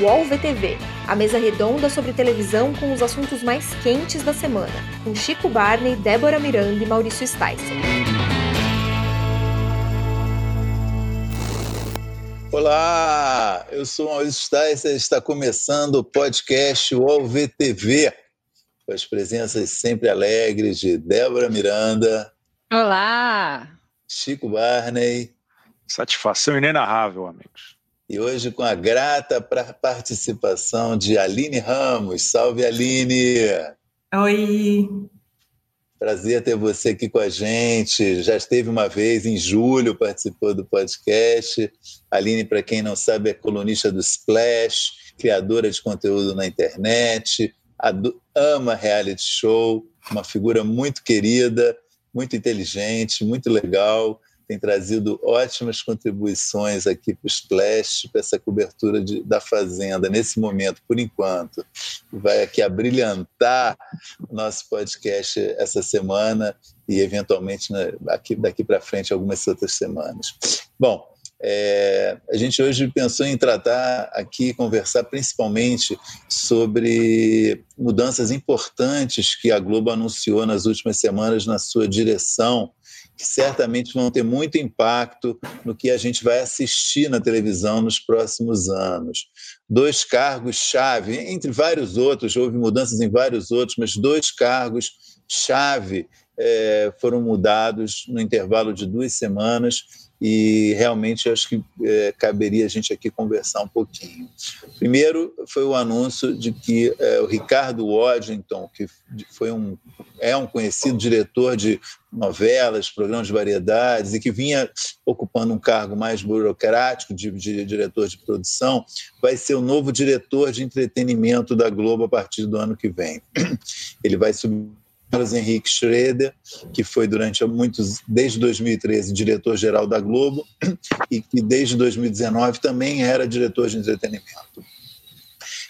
UOL VTV, a mesa redonda sobre televisão com os assuntos mais quentes da semana, com Chico Barney, Débora Miranda e Maurício Sticer. Olá, eu sou Maurício Sticer, está começando o podcast UOL VTV, com as presenças sempre alegres de Débora Miranda. Olá! Chico Barney. Satisfação inenarrável, amigos. E hoje com a grata participação de Aline Ramos. Salve, Aline! Oi! Prazer ter você aqui com a gente. Já esteve uma vez em julho, participou do podcast. Aline, para quem não sabe, é colunista do Splash, criadora de conteúdo na internet, ama reality show, uma figura muito querida, muito inteligente, muito legal tem trazido ótimas contribuições aqui para o Splash, para essa cobertura de, da Fazenda, nesse momento, por enquanto. Vai aqui abrilhantar o nosso podcast essa semana e, eventualmente, né, aqui, daqui para frente, algumas outras semanas. Bom, é, a gente hoje pensou em tratar aqui, conversar principalmente sobre mudanças importantes que a Globo anunciou nas últimas semanas na sua direção que certamente vão ter muito impacto no que a gente vai assistir na televisão nos próximos anos. Dois cargos-chave, entre vários outros, houve mudanças em vários outros, mas dois cargos-chave é, foram mudados no intervalo de duas semanas e realmente acho que é, caberia a gente aqui conversar um pouquinho. Primeiro foi o anúncio de que é, o Ricardo Waddington, que foi um, é um conhecido diretor de novelas, programas de variedades e que vinha ocupando um cargo mais burocrático de, de diretor de produção, vai ser o novo diretor de entretenimento da Globo a partir do ano que vem. Ele vai subir Carlos Henrique Schroeder, que foi durante muitos, desde 2013, diretor-geral da Globo, e que desde 2019 também era diretor de entretenimento.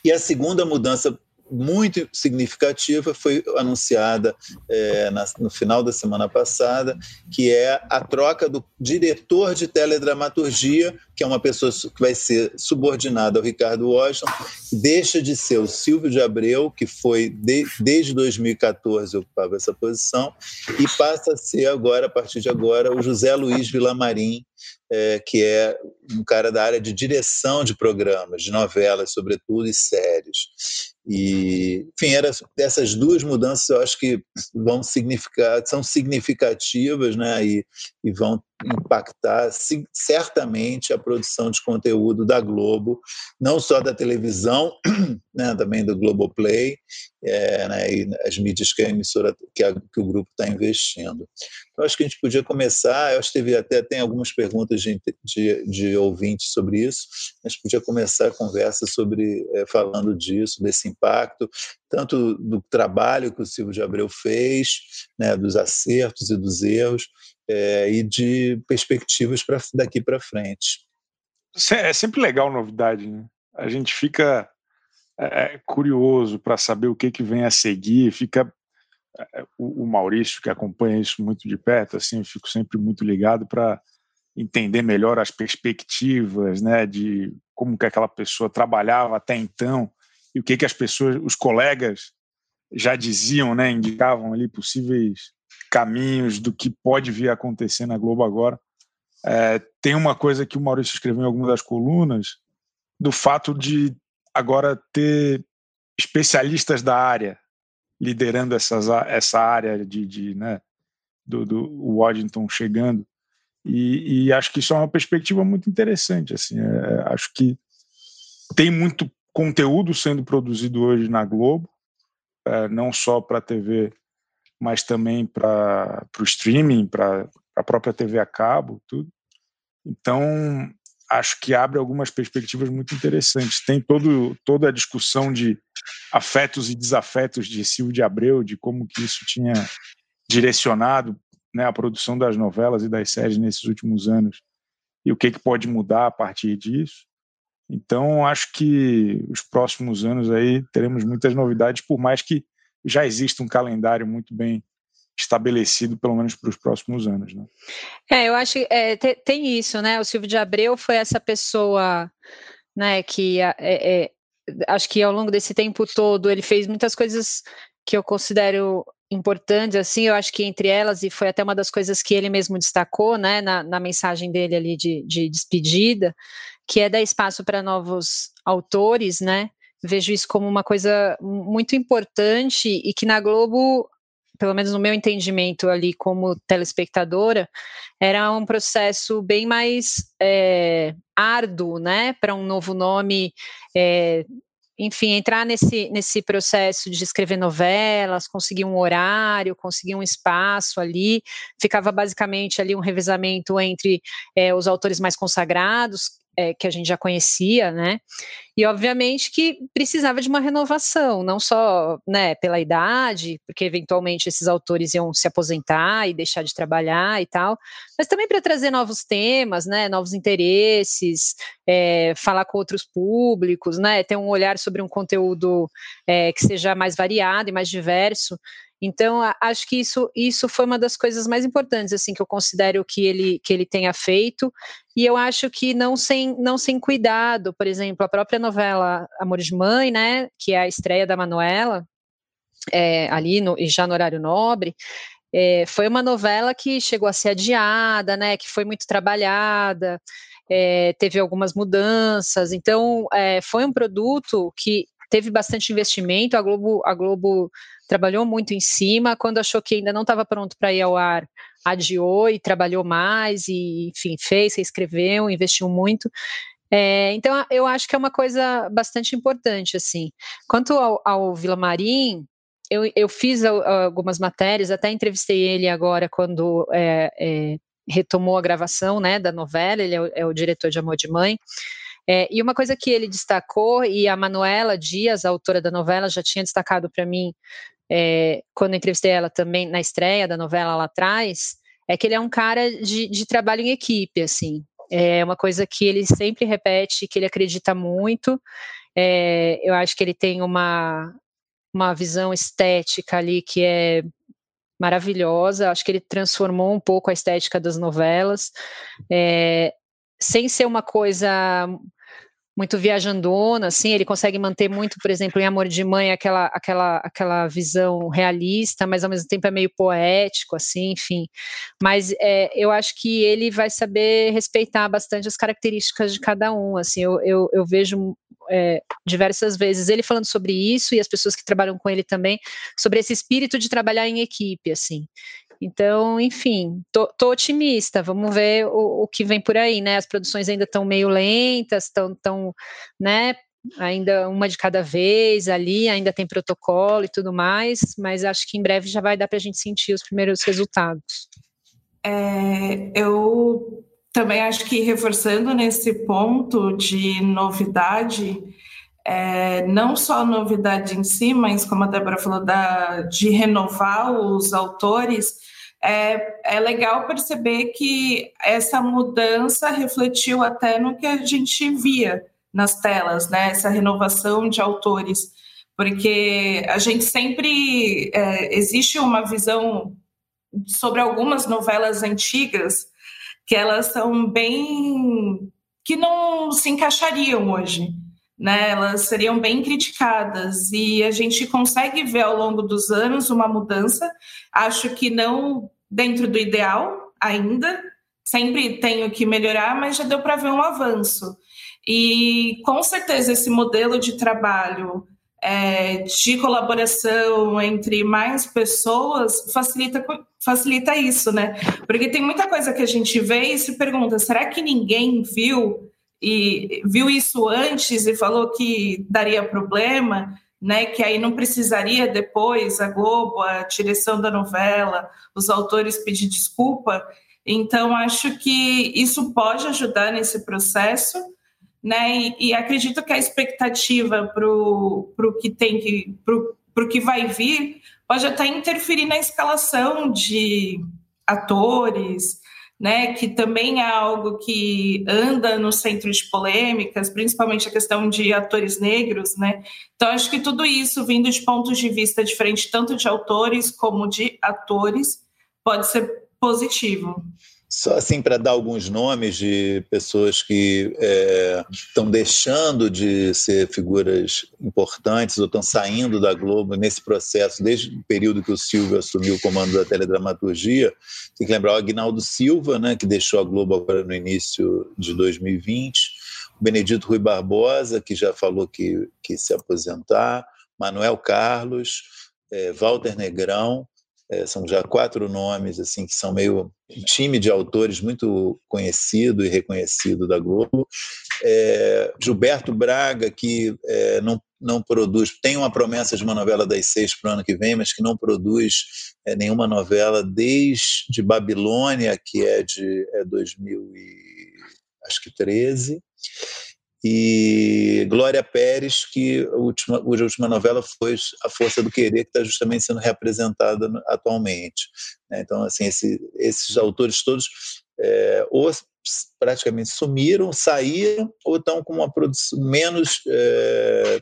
E a segunda mudança muito significativa foi anunciada é, na, no final da semana passada, que é a troca do diretor de teledramaturgia, que é uma pessoa que vai ser subordinada ao Ricardo Washington, deixa de ser o Silvio de Abreu, que foi de, desde 2014 ocupava essa posição, e passa a ser agora, a partir de agora, o José Luiz Vilamarim, é, que é um cara da área de direção de programas, de novelas, sobretudo, e séries. E, enfim, era, essas duas mudanças eu acho que vão significar, são significativas né, e, e vão impactar certamente a produção de conteúdo da Globo, não só da televisão, né, também do Globoplay, é, né, e as mídias que a emissora, que, a, que o grupo está investindo. Então, acho que a gente podia começar, eu acho que teve até tem algumas perguntas de, de, de ouvintes sobre isso, a gente podia começar a conversa sobre, é, falando disso, desse impacto, tanto do trabalho que o Silvio de Abreu fez, né, dos acertos e dos erros, é, e de perspectivas para daqui para frente. É sempre legal novidade, né? A gente fica é, é curioso para saber o que, que vem a seguir, fica é, o, o Maurício que acompanha isso muito de perto, assim, fico sempre muito ligado para entender melhor as perspectivas, né, de como que aquela pessoa trabalhava até então e o que que as pessoas, os colegas já diziam, né, indicavam ali possíveis caminhos do que pode vir a acontecer na Globo agora. É, tem uma coisa que o Maurício escreveu em algumas das colunas, do fato de agora ter especialistas da área liderando essas, essa área de, de né, do, do Waddington chegando. E, e, acho que isso é uma perspectiva muito interessante. Assim, é, acho que tem muito conteúdo sendo produzido hoje na Globo, é, não só para a TV mas também para o streaming, para a própria TV a cabo, tudo. Então, acho que abre algumas perspectivas muito interessantes. Tem todo, toda a discussão de afetos e desafetos de Silvio de Abreu, de como que isso tinha direcionado né, a produção das novelas e das séries nesses últimos anos e o que, que pode mudar a partir disso. Então, acho que os próximos anos aí teremos muitas novidades, por mais que já existe um calendário muito bem estabelecido, pelo menos para os próximos anos. Né? É, eu acho que é, tem, isso, né? O Silvio de Abreu foi essa pessoa né, que é, é, acho que ao longo desse tempo todo ele fez muitas coisas que eu considero importantes, assim, eu acho que entre elas, e foi até uma das coisas que ele mesmo destacou, né, na, na mensagem dele ali de, de despedida, que é dar espaço para novos autores, né, vejo isso como uma coisa muito importante e que na Globo pelo menos no meu entendimento ali como telespectadora, era um processo bem mais é, árduo, né, para um novo nome é, enfim, entrar nesse, nesse processo de escrever novelas, conseguir um horário, conseguir um espaço ali, ficava basicamente ali um revezamento entre é, os autores mais consagrados, é, que a gente já conhecia, né? E obviamente que precisava de uma renovação, não só né, pela idade, porque eventualmente esses autores iam se aposentar e deixar de trabalhar e tal, mas também para trazer novos temas, né, novos interesses, é, falar com outros públicos, né, ter um olhar sobre um conteúdo é, que seja mais variado e mais diverso. Então, acho que isso, isso foi uma das coisas mais importantes, assim, que eu considero que ele, que ele tenha feito, e eu acho que não sem, não sem cuidado, por exemplo, a própria novela Amor de Mãe, né, que é a estreia da Manuela, é, ali no, já no horário nobre, é, foi uma novela que chegou a ser adiada, né, que foi muito trabalhada, é, teve algumas mudanças, então é, foi um produto que teve bastante investimento, a Globo, a Globo trabalhou muito em cima, quando achou que ainda não estava pronto para ir ao ar, adiou e trabalhou mais, e enfim, fez, reescreveu, investiu muito. É, então, eu acho que é uma coisa bastante importante, assim. Quanto ao, ao Vila Marim, eu, eu fiz algumas matérias, até entrevistei ele agora quando é, é, retomou a gravação né, da novela, ele é o, é o diretor de Amor de Mãe, é, e uma coisa que ele destacou, e a Manuela Dias, a autora da novela, já tinha destacado para mim é, quando entrevistei ela também na estreia da novela lá atrás, é que ele é um cara de, de trabalho em equipe, assim. É uma coisa que ele sempre repete, que ele acredita muito. É, eu acho que ele tem uma, uma visão estética ali que é maravilhosa. Acho que ele transformou um pouco a estética das novelas, é, sem ser uma coisa muito viajandona, assim, ele consegue manter muito, por exemplo, em Amor de Mãe, aquela, aquela, aquela visão realista, mas ao mesmo tempo é meio poético, assim, enfim. Mas é, eu acho que ele vai saber respeitar bastante as características de cada um, assim, eu, eu, eu vejo é, diversas vezes ele falando sobre isso e as pessoas que trabalham com ele também, sobre esse espírito de trabalhar em equipe, assim. Então, enfim, tô, tô otimista. Vamos ver o, o, que vem por aí, né? As produções ainda estão meio lentas, estão, tão, né? Ainda uma de cada vez ali, ainda tem protocolo e tudo mais, mas acho que em breve já vai dar para a gente sentir os primeiros resultados. É, eu também acho que reforçando nesse ponto de novidade, é, não só a novidade em si, mas como a Débora falou, da, de renovar os autores, é, é legal perceber que essa mudança refletiu até no que a gente via nas telas, né? Essa renovação de autores, porque a gente sempre é, existe uma visão sobre algumas novelas antigas que elas são bem que não se encaixariam hoje, né? Elas seriam bem criticadas e a gente consegue ver ao longo dos anos uma mudança. Acho que não dentro do ideal ainda, sempre tenho que melhorar, mas já deu para ver um avanço. E com certeza esse modelo de trabalho é, de colaboração entre mais pessoas facilita, facilita isso, né? Porque tem muita coisa que a gente vê e se pergunta: será que ninguém viu e viu isso antes e falou que daria problema? né, que aí não precisaria depois a Globo, a direção da novela, os autores pedir desculpa. Então, acho que isso pode ajudar nesse processo, né? E, e acredito que a expectativa para o que tem que para o que vai vir pode até interferir na escalação de atores, né, que também é algo que anda no centro de polêmicas, principalmente a questão de atores negros, né? Então acho que tudo isso vindo de pontos de vista diferentes, tanto de autores como de atores, pode ser positivo. Só assim para dar alguns nomes de pessoas que é, estão deixando de ser figuras importantes ou estão saindo da Globo nesse processo, desde o período que o Silvio assumiu o comando da teledramaturgia. Tem que lembrar o Agnaldo Silva, né, que deixou a Globo agora no início de 2020, o Benedito Rui Barbosa, que já falou que, que se aposentar, Manuel Carlos, é, Walter Negrão, é, são já quatro nomes assim que são meio um time de autores muito conhecido e reconhecido da Globo. É, Gilberto Braga, que é, não, não produz, tem uma promessa de uma novela das seis para o ano que vem, mas que não produz é, nenhuma novela desde Babilônia, que é de é 2013 e Glória Pérez, que a última, a última novela foi A Força do Querer, que está justamente sendo representada atualmente. Né? Então, assim, esse, esses autores todos é, ou praticamente sumiram, saíram, ou estão com uma produção menos, é,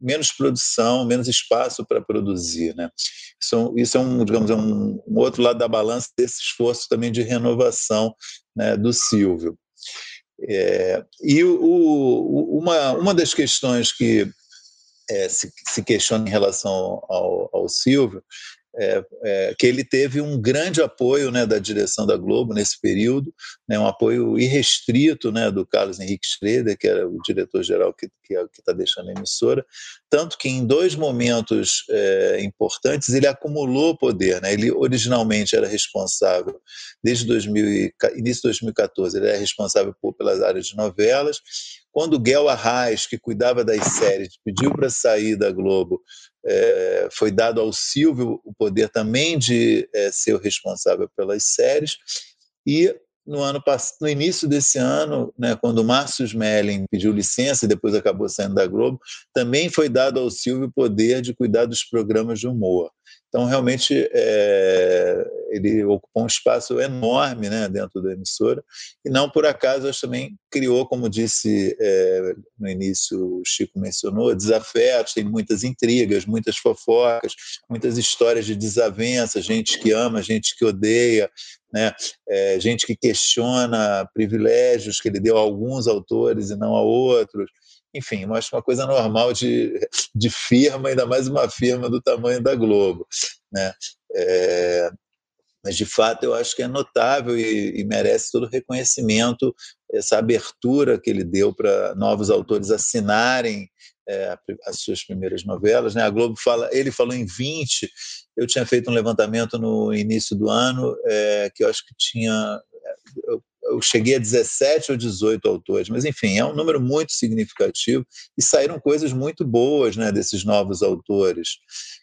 menos produção, menos espaço para produzir. Né? Isso, isso é um, digamos, é um, um outro lado da balança desse esforço também de renovação né, do Silvio. É, e o, o, uma, uma das questões que é, se, se, questiona em relação ao, ao Silvio é, é, que ele teve um grande apoio né, da direção da Globo nesse período, né, um apoio irrestrito né, do Carlos Henrique Schroeder, que era o diretor-geral que está deixando a emissora, tanto que em dois momentos é, importantes ele acumulou poder. Né, ele originalmente era responsável, desde 2000, início de 2014, ele era responsável por, pelas áreas de novelas, quando Guel Arraes, que cuidava das séries, pediu para sair da Globo, é, foi dado ao Silvio o poder também de é, ser o responsável pelas séries. E no ano no início desse ano, né, quando o Márcio Smelling pediu licença e depois acabou saindo da Globo, também foi dado ao Silvio o poder de cuidar dos programas de humor. Então, realmente, é, ele ocupou um espaço enorme né, dentro da emissora, e não por acaso, acho também criou, como disse é, no início, o Chico mencionou, desafetos, tem muitas intrigas, muitas fofocas, muitas histórias de desavença, gente que ama, gente que odeia, né, é, gente que questiona privilégios que ele deu a alguns autores e não a outros enfim, eu acho uma coisa normal de, de firma, ainda mais uma firma do tamanho da Globo. Né? É, mas, de fato, eu acho que é notável e, e merece todo o reconhecimento essa abertura que ele deu para novos autores assinarem é, as suas primeiras novelas. Né? A Globo fala, ele falou em 20, eu tinha feito um levantamento no início do ano é, que eu acho que tinha. Eu eu cheguei a 17 ou 18 autores, mas enfim, é um número muito significativo e saíram coisas muito boas né, desses novos autores.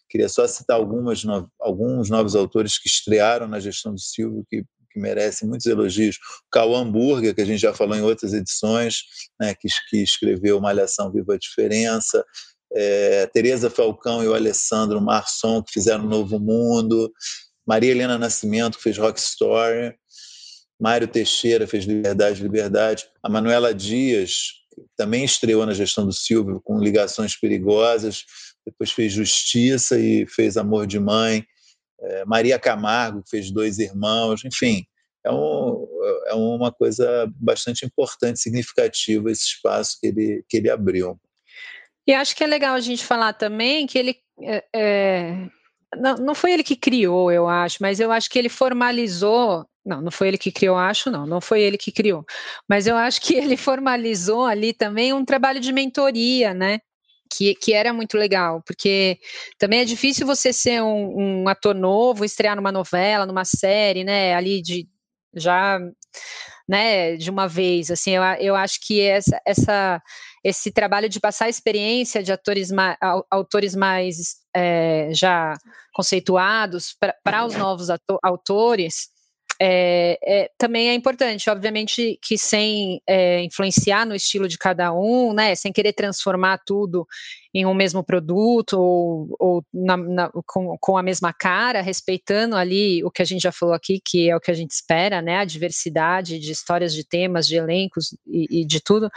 Queria só citar algumas, no, alguns novos autores que estrearam na gestão do Silvio, que, que merecem muitos elogios. O Cauã Hamburger, que a gente já falou em outras edições, né, que, que escreveu Malhação Viva a Diferença, é, Tereza Falcão e o Alessandro Marçom, que fizeram Novo Mundo, Maria Helena Nascimento, que fez Rock Story, Mário Teixeira fez Liberdade, Liberdade. A Manuela Dias também estreou na gestão do Silvio com Ligações Perigosas, depois fez Justiça e fez Amor de Mãe. É, Maria Camargo fez Dois Irmãos, enfim, é, um, é uma coisa bastante importante, significativa esse espaço que ele, que ele abriu. E acho que é legal a gente falar também que ele é, é não, não foi ele que criou, eu acho, mas eu acho que ele formalizou não, não foi ele que criou, acho não, não foi ele que criou. Mas eu acho que ele formalizou ali também um trabalho de mentoria, né? Que, que era muito legal, porque também é difícil você ser um, um ator novo, estrear numa novela, numa série, né? Ali de já, né? De uma vez, assim, eu, eu acho que essa, essa esse trabalho de passar a experiência de atores autores mais é, já conceituados para os novos autores é, é, também é importante, obviamente que sem é, influenciar no estilo de cada um, né, sem querer transformar tudo em um mesmo produto ou, ou na, na, com, com, a mesma cara, respeitando ali o que a gente já falou aqui, que é o que a gente espera, né, a diversidade de histórias, de temas, de elencos e, e de tudo,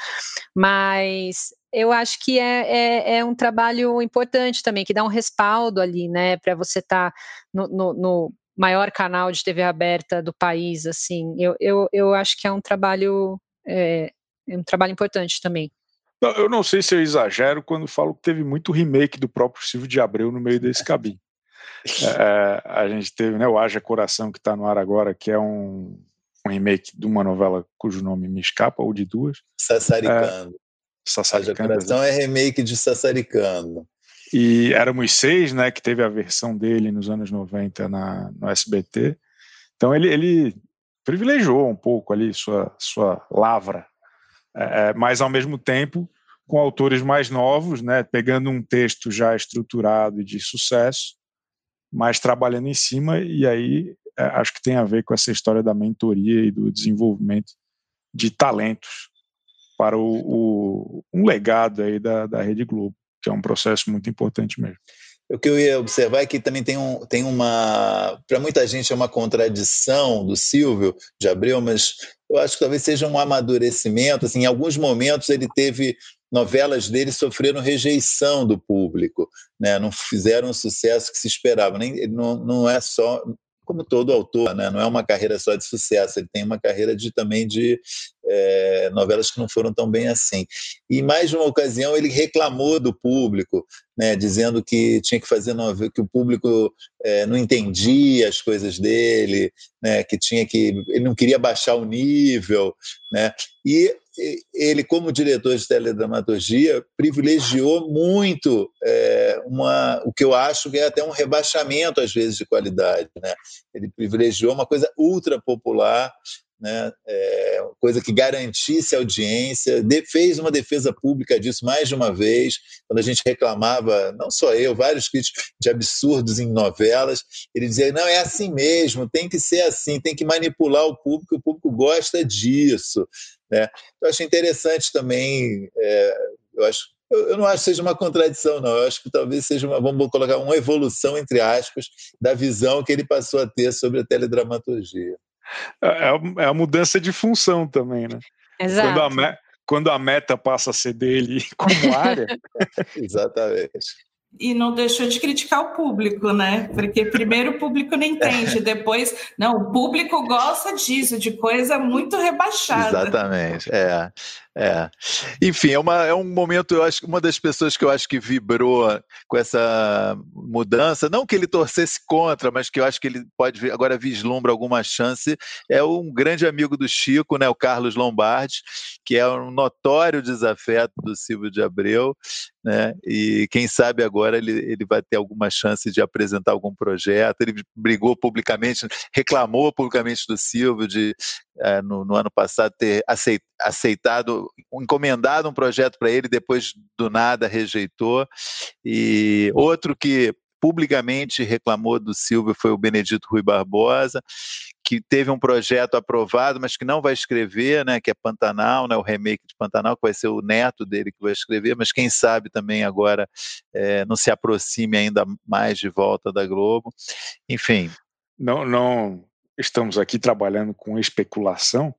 mas eu acho que é, é, é, um trabalho importante também, que dá um respaldo ali, né, para você estar tá no, no, no maior canal de TV aberta do país, assim, eu, eu, eu acho que é um trabalho é, é um trabalho importante também. Eu não sei se eu exagero quando falo que teve muito remake do próprio Silvio de Abreu no meio desse cabinho. É, a gente teve né, o Haja Coração, que está no ar agora, que é um, um, remake de uma novela cujo nome me escapa, ou de duas. Sassaricando. É, Sassaricando. Haja Coração é remake de Sassaricando. E Éramos Seis, né, que teve a versão dele nos anos 90 na, no SBT. Então ele, ele privilegiou um pouco ali sua, sua lavra, é, é, mas ao mesmo tempo com autores mais novos, né, pegando um texto já estruturado e de sucesso, mas trabalhando em cima, e aí é, acho que tem a ver com essa história da mentoria e do desenvolvimento de talentos para o, o um legado aí da, da Rede Globo que é um processo muito importante mesmo. O que eu ia observar é que também tem, um, tem uma. Para muita gente é uma contradição do Silvio de Abreu, mas eu acho que talvez seja um amadurecimento. Assim, em alguns momentos ele teve. Novelas dele sofreram rejeição do público, né? não fizeram o sucesso que se esperava. Nem, não, não é só como todo autor, né? não é uma carreira só de sucesso, ele tem uma carreira de também de é, novelas que não foram tão bem assim. E mais de uma ocasião ele reclamou do público, né? dizendo que tinha que fazer novela, que o público é, não entendia as coisas dele, né? que tinha que ele não queria baixar o nível, né? E ele, como diretor de teledramaturgia, privilegiou muito é, uma, o que eu acho que é até um rebaixamento, às vezes, de qualidade. Né? Ele privilegiou uma coisa ultra popular, né? É, coisa que garantisse audiência, de, fez uma defesa pública disso mais de uma vez, quando a gente reclamava, não só eu, vários críticos de absurdos em novelas, ele dizia, não, é assim mesmo, tem que ser assim, tem que manipular o público, o público gosta disso. Né? Eu acho interessante também, é, eu acho eu, não acho que seja uma contradição, não. Eu acho que talvez seja uma, vamos colocar, uma evolução, entre aspas, da visão que ele passou a ter sobre a teledramaturgia. É, é, é a mudança de função também, né? Exato. Quando a, me, quando a meta passa a ser dele como área. Exatamente. E não deixou de criticar o público, né? Porque primeiro o público não entende, depois, não, o público gosta disso, de coisa muito rebaixada. Exatamente, é. É. Enfim, é, uma, é um momento, eu acho uma das pessoas que eu acho que vibrou com essa mudança, não que ele torcesse contra, mas que eu acho que ele pode agora vislumbra alguma chance, é um grande amigo do Chico, né, o Carlos Lombardi, que é um notório desafeto do Silvio de Abreu, né, e quem sabe agora ele, ele vai ter alguma chance de apresentar algum projeto. Ele brigou publicamente, reclamou publicamente do Silvio de é, no, no, ano passado ter aceitado, encomendado um projeto para ele, depois do nada rejeitou. E outro que publicamente reclamou do Silvio foi o Benedito Rui Barbosa, que teve um projeto aprovado, mas que não vai escrever, né, que é Pantanal, né, o remake de Pantanal, que vai ser o neto dele que vai escrever, mas quem sabe também agora é, não se aproxime ainda mais de volta da Globo. Enfim. Não, não estamos aqui trabalhando com especulação,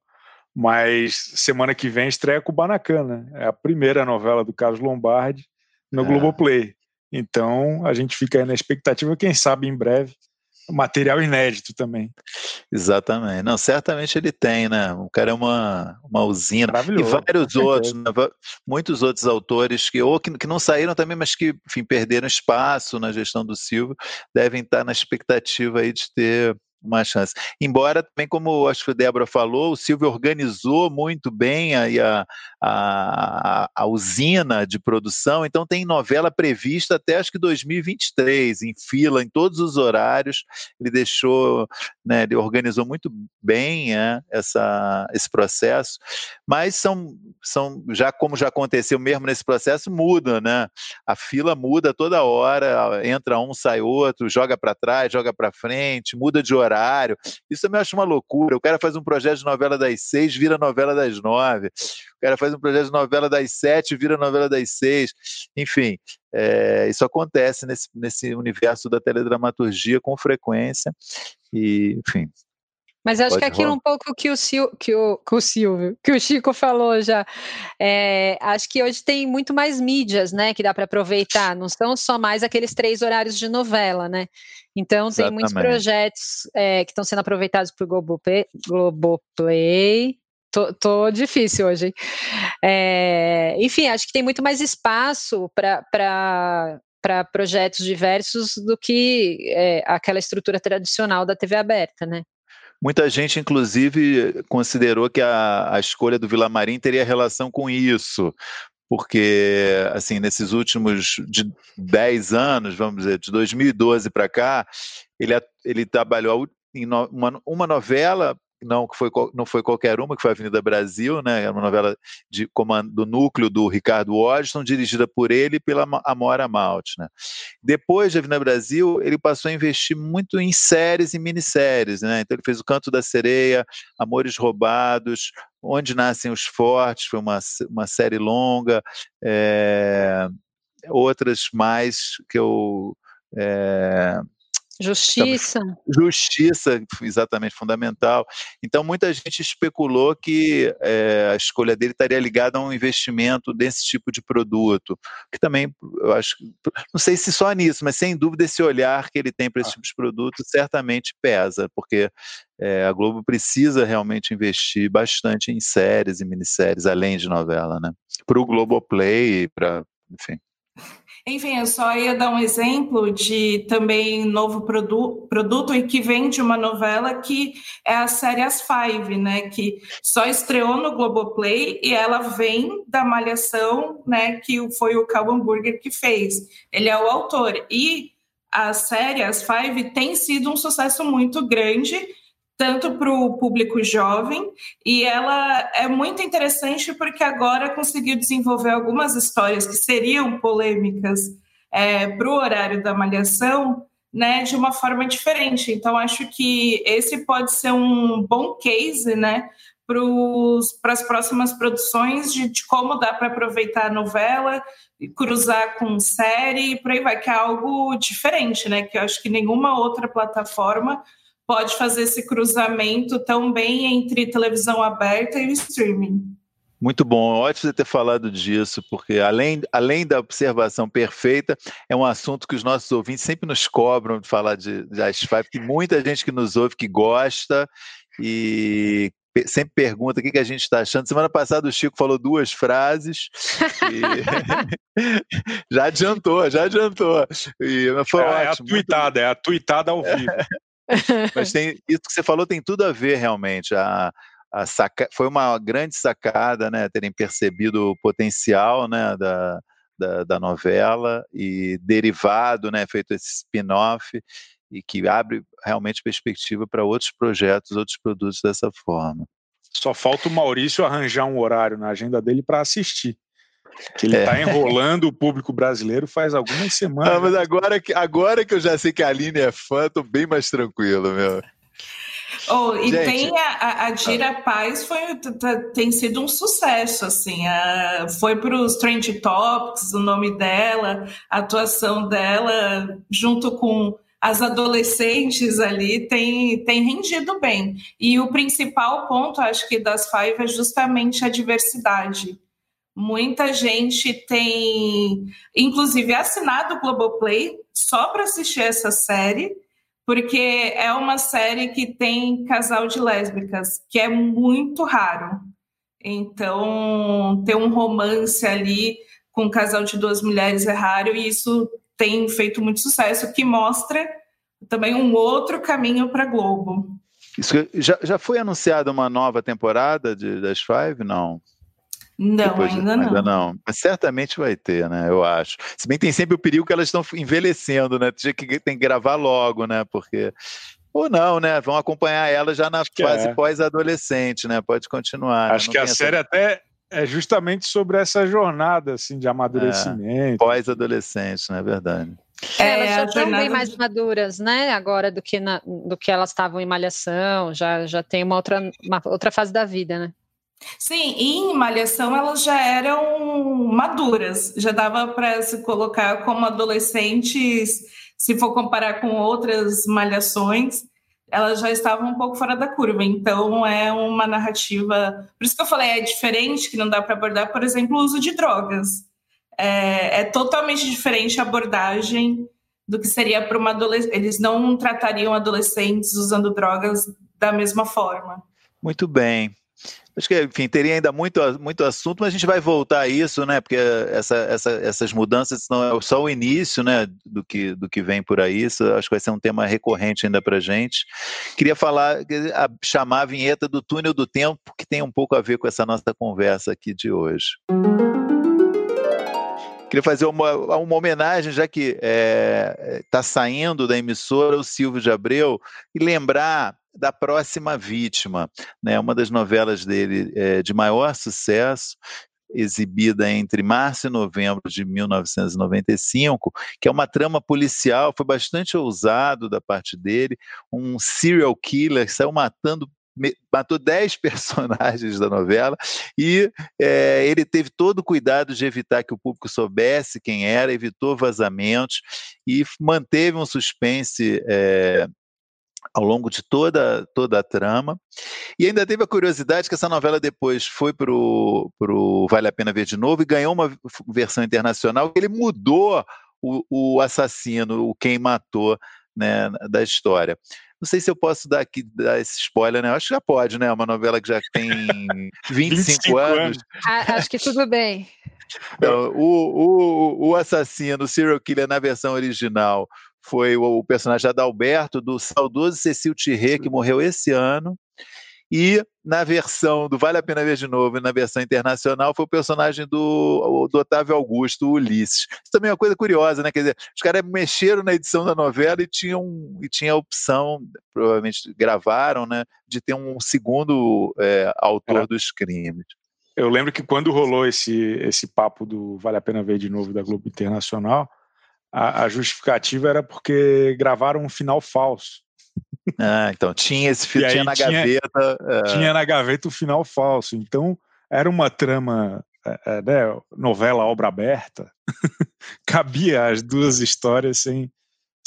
mas semana que vem estreia com o Banacan, É a primeira novela do Carlos Lombardi no é. Globoplay. Então a gente fica aí na expectativa, quem sabe em breve, material inédito também. Exatamente. Não, certamente ele tem, né? O cara é uma, uma usina. E vários outros, né? muitos outros autores que ou que, que não saíram também, mas que, enfim, perderam espaço na gestão do Silvio, devem estar na expectativa aí de ter uma chance. Embora também, como acho que a Débora falou, o Silvio organizou muito bem a, a, a, usina de produção, então tem novela prevista até acho que 2023, em fila, em todos os horários. Ele deixou, né, ele organizou muito bem é, essa, esse processo, mas são, são, já como já aconteceu mesmo nesse processo, muda, né? A fila muda toda hora, entra um, sai outro, joga para trás, joga para frente, muda de horário. Isso também acho uma loucura. O cara faz um projeto de novela das seis, vira novela das nove. O cara faz um projeto de novela das sete, vira novela das seis. Enfim, é, isso acontece nesse, nesse universo da teledramaturgia com frequência. E, enfim, Mas acho Pode que aquilo rolar. um pouco que o, Sil, que, o, que o Silvio, que o Chico falou já. É, acho que hoje tem muito mais mídias, né? Que dá para aproveitar. Não são só mais aqueles três horários de novela, né? Então Exatamente. tem muitos projetos é, que estão sendo aproveitados por Globoplay. Globoplay Tô, tô, difícil hoje. É, enfim, acho que tem muito mais espaço para projetos diversos do que é, aquela estrutura tradicional da TV aberta, né? Muita gente, inclusive, considerou que a, a escolha do Vila Marim teria relação com isso, porque, assim, nesses últimos de 10 anos, vamos dizer, de 2012 para cá, ele, ele trabalhou em uma, uma novela não que foi não foi qualquer uma, que foi Avenida Brasil, né? É uma novela de comando do núcleo do Ricardo Washington, dirigida por ele e pela Amora Malt, né? Depois de Avenida Brasil, ele passou a investir muito em séries e minisséries, né? Então ele fez O Canto da Sereia, Amores Roubados, Onde Nascem os Fortes, foi uma, uma série longa, é, outras mais que eu é, Justiça. Justiça, exatamente, fundamental. Então, muita gente especulou que é, a escolha dele estaria ligada a um investimento desse tipo de produto, que também, eu acho, não sei se só nisso, mas sem dúvida esse olhar que ele tem para esse ah. tipo de produto certamente pesa, porque é, a Globo precisa realmente investir bastante em séries e minisséries, além de novela, né? Para o Globoplay, para, enfim. Enfim, eu só ia dar um exemplo de também novo produ produto e que vem de uma novela que é a série As Five, né? Que só estreou no Globoplay e ela vem da Malhação, né? Que foi o Cal Hamburger que fez. Ele é o autor. E a série As Five tem sido um sucesso muito grande tanto para o público jovem, e ela é muito interessante porque agora conseguiu desenvolver algumas histórias que seriam polêmicas é, para o horário da malhação, né, de uma forma diferente. Então, acho que esse pode ser um bom case, né, para as próximas produções de, de como dá para aproveitar a novela, cruzar com série, por aí vai, que é algo diferente, né, que eu acho que nenhuma outra plataforma pode fazer esse cruzamento tão bem entre televisão aberta e o streaming. Muito bom, ótimo você ter falado disso, porque além, além da observação perfeita, é um assunto que os nossos ouvintes sempre nos cobram de falar de, de Asfai, porque muita gente que nos ouve que gosta e sempre pergunta o que, que a gente está achando. Semana passada o Chico falou duas frases. E... já adiantou, já adiantou. E foi é, ótimo. É a tuitada, muito... é a tuitada ao vivo. Mas tem, isso que você falou tem tudo a ver realmente. A, a saca, foi uma grande sacada, né? Terem percebido o potencial, né? Da, da, da novela e derivado, né? Feito esse spin-off e que abre realmente perspectiva para outros projetos, outros produtos dessa forma. Só falta o Maurício arranjar um horário na agenda dele para assistir. Que ele está é. enrolando o público brasileiro faz algumas semanas. Ah, mas agora que, agora que eu já sei que a Aline é fã, tô bem mais tranquilo, meu. Oh, e Gente, tem a, a Dira ah. Paz foi, tem sido um sucesso, assim, a, foi para os Trend Topics, o nome dela, a atuação dela, junto com as adolescentes ali, tem, tem rendido bem. E o principal ponto, acho que das Five é justamente a diversidade Muita gente tem, inclusive, assinado o Globoplay só para assistir essa série, porque é uma série que tem casal de lésbicas, que é muito raro. Então, ter um romance ali com um casal de duas mulheres é raro e isso tem feito muito sucesso, que mostra também um outro caminho para Globo. Isso, já, já foi anunciada uma nova temporada de Das Five? Não. Não, Depois, ainda não. Ainda não. Mas certamente vai ter, né? Eu acho. Se bem que tem sempre o perigo que elas estão envelhecendo, né? Tem que, tem que gravar logo, né? Porque. Ou não, né? Vão acompanhar ela já na fase é. pós-adolescente, né? Pode continuar. Né? Acho né? que a série essa... até é justamente sobre essa jornada assim, de amadurecimento. É, pós-adolescente, não é verdade? É, elas já estão bem mais maduras, né? Agora do que, na, do que elas estavam em malhação, já, já tem uma outra, uma outra fase da vida, né? Sim, e em Malhação elas já eram maduras, já dava para se colocar como adolescentes, se for comparar com outras malhações, elas já estavam um pouco fora da curva. Então, é uma narrativa. Por isso que eu falei, é diferente, que não dá para abordar, por exemplo, o uso de drogas. É, é totalmente diferente a abordagem do que seria para uma adolescente. Eles não tratariam adolescentes usando drogas da mesma forma. Muito bem. Acho que, enfim, teria ainda muito, muito assunto, mas a gente vai voltar a isso, né? Porque essa, essa, essas mudanças não é só o início, né? Do que, do que vem por aí. Isso acho que vai ser um tema recorrente ainda para gente. Queria falar, a, chamar a vinheta do túnel do tempo, que tem um pouco a ver com essa nossa conversa aqui de hoje. Queria fazer uma, uma homenagem, já que está é, tá saindo da emissora o Silvio de Abreu, e lembrar da próxima vítima, né? Uma das novelas dele é, de maior sucesso, exibida entre março e novembro de 1995, que é uma trama policial, foi bastante ousado da parte dele, um serial killer que saiu matando matou 10 personagens da novela e é, ele teve todo o cuidado de evitar que o público soubesse quem era, evitou vazamentos e manteve um suspense é, ao longo de toda, toda a trama. E ainda teve a curiosidade que essa novela depois foi para o Vale a Pena Ver de Novo e ganhou uma versão internacional que ele mudou o, o assassino, o quem matou né, da história. Não sei se eu posso dar aqui dar esse spoiler, né? Acho que já pode, né? Uma novela que já tem 25, 25 anos. anos. acho que tudo bem. Então, o, o, o assassino, o serial killer na versão original, foi o, personagem Adalberto, do saudoso Cecil Thierry, que morreu esse ano. E na versão do Vale a Pena Ver de Novo e na versão internacional foi o personagem do, do Otávio Augusto, Ulisses. Isso também é uma coisa curiosa, né? Quer dizer, os caras mexeram na edição da novela e tinham e tinha a opção, provavelmente gravaram, né? De ter um segundo é, autor é. dos crimes. Eu lembro que quando rolou esse, esse papo do Vale a Pena Ver de Novo da Globo Internacional, a, a justificativa era porque gravaram um final falso. Ah, então tinha esse filme, tinha na tinha, gaveta. É... Tinha na gaveta o final falso. Então era uma trama, é, é, né, novela obra aberta. Cabia as duas histórias sem,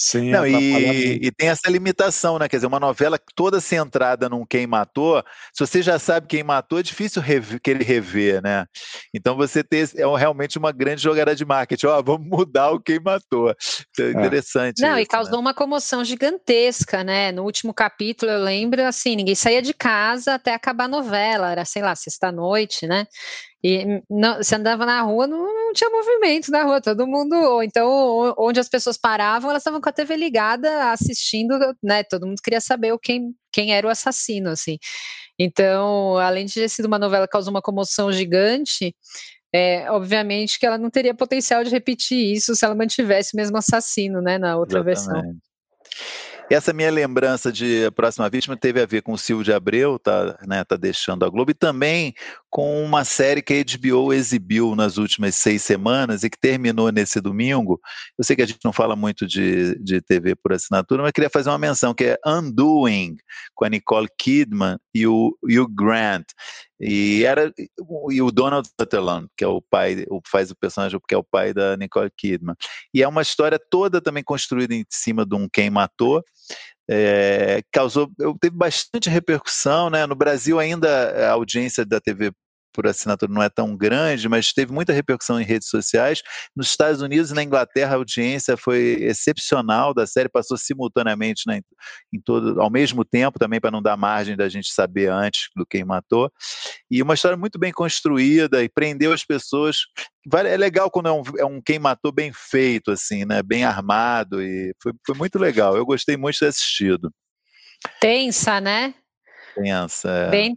sem Não, e, e, tem essa limitação, né? Quer dizer, uma novela toda centrada num quem matou, se você já sabe quem matou, é difícil rever, querer rever, né? Então você ter é realmente uma grande jogada de marketing. Ó, vamos mudar o quem matou. Então, é interessante. Não, isso, e causou né? uma comoção gigantesca, né? No último capítulo, eu lembro, assim, ninguém saía de casa até acabar a novela, era, sei lá, sexta-noite, né? E não, você andava na rua, não, não, tinha movimento na rua, todo mundo, ou então onde as pessoas paravam, elas estavam com a TV ligada, assistindo, né? Todo mundo queria saber quem, quem era o assassino, assim. Então, além de ter sido uma novela que causou uma comoção gigante, é, obviamente que ela não teria potencial de repetir isso se ela mantivesse o mesmo assassino, né, na outra Exatamente. versão. Essa minha lembrança de A Próxima Vítima teve a ver com o Silvio de Abreu, tá, né, tá deixando a Globo, e também com uma série que a HBO exibiu nas últimas seis semanas e que terminou nesse domingo. Eu sei que a gente não fala muito de, de TV por assinatura, mas queria fazer uma menção, que é Undoing, com a Nicole Kidman e o Hugh Grant. E era e o Donald Sutherland, que é o pai, o, faz o personagem que é o pai da Nicole Kidman. E é uma história toda também construída em cima de um quem matou. É, causou, teve bastante repercussão, né? No Brasil ainda a audiência da TV por assinatura não é tão grande, mas teve muita repercussão em redes sociais. Nos Estados Unidos e na Inglaterra, a audiência foi excepcional da série, passou simultaneamente né, em todo, ao mesmo tempo, também para não dar margem da gente saber antes do quem matou. E uma história muito bem construída e prendeu as pessoas. É legal quando é um, é um quem matou bem feito, assim, né? Bem armado, e foi, foi muito legal. Eu gostei muito de ter assistido. Tensa, né? Tensa. É. Bem,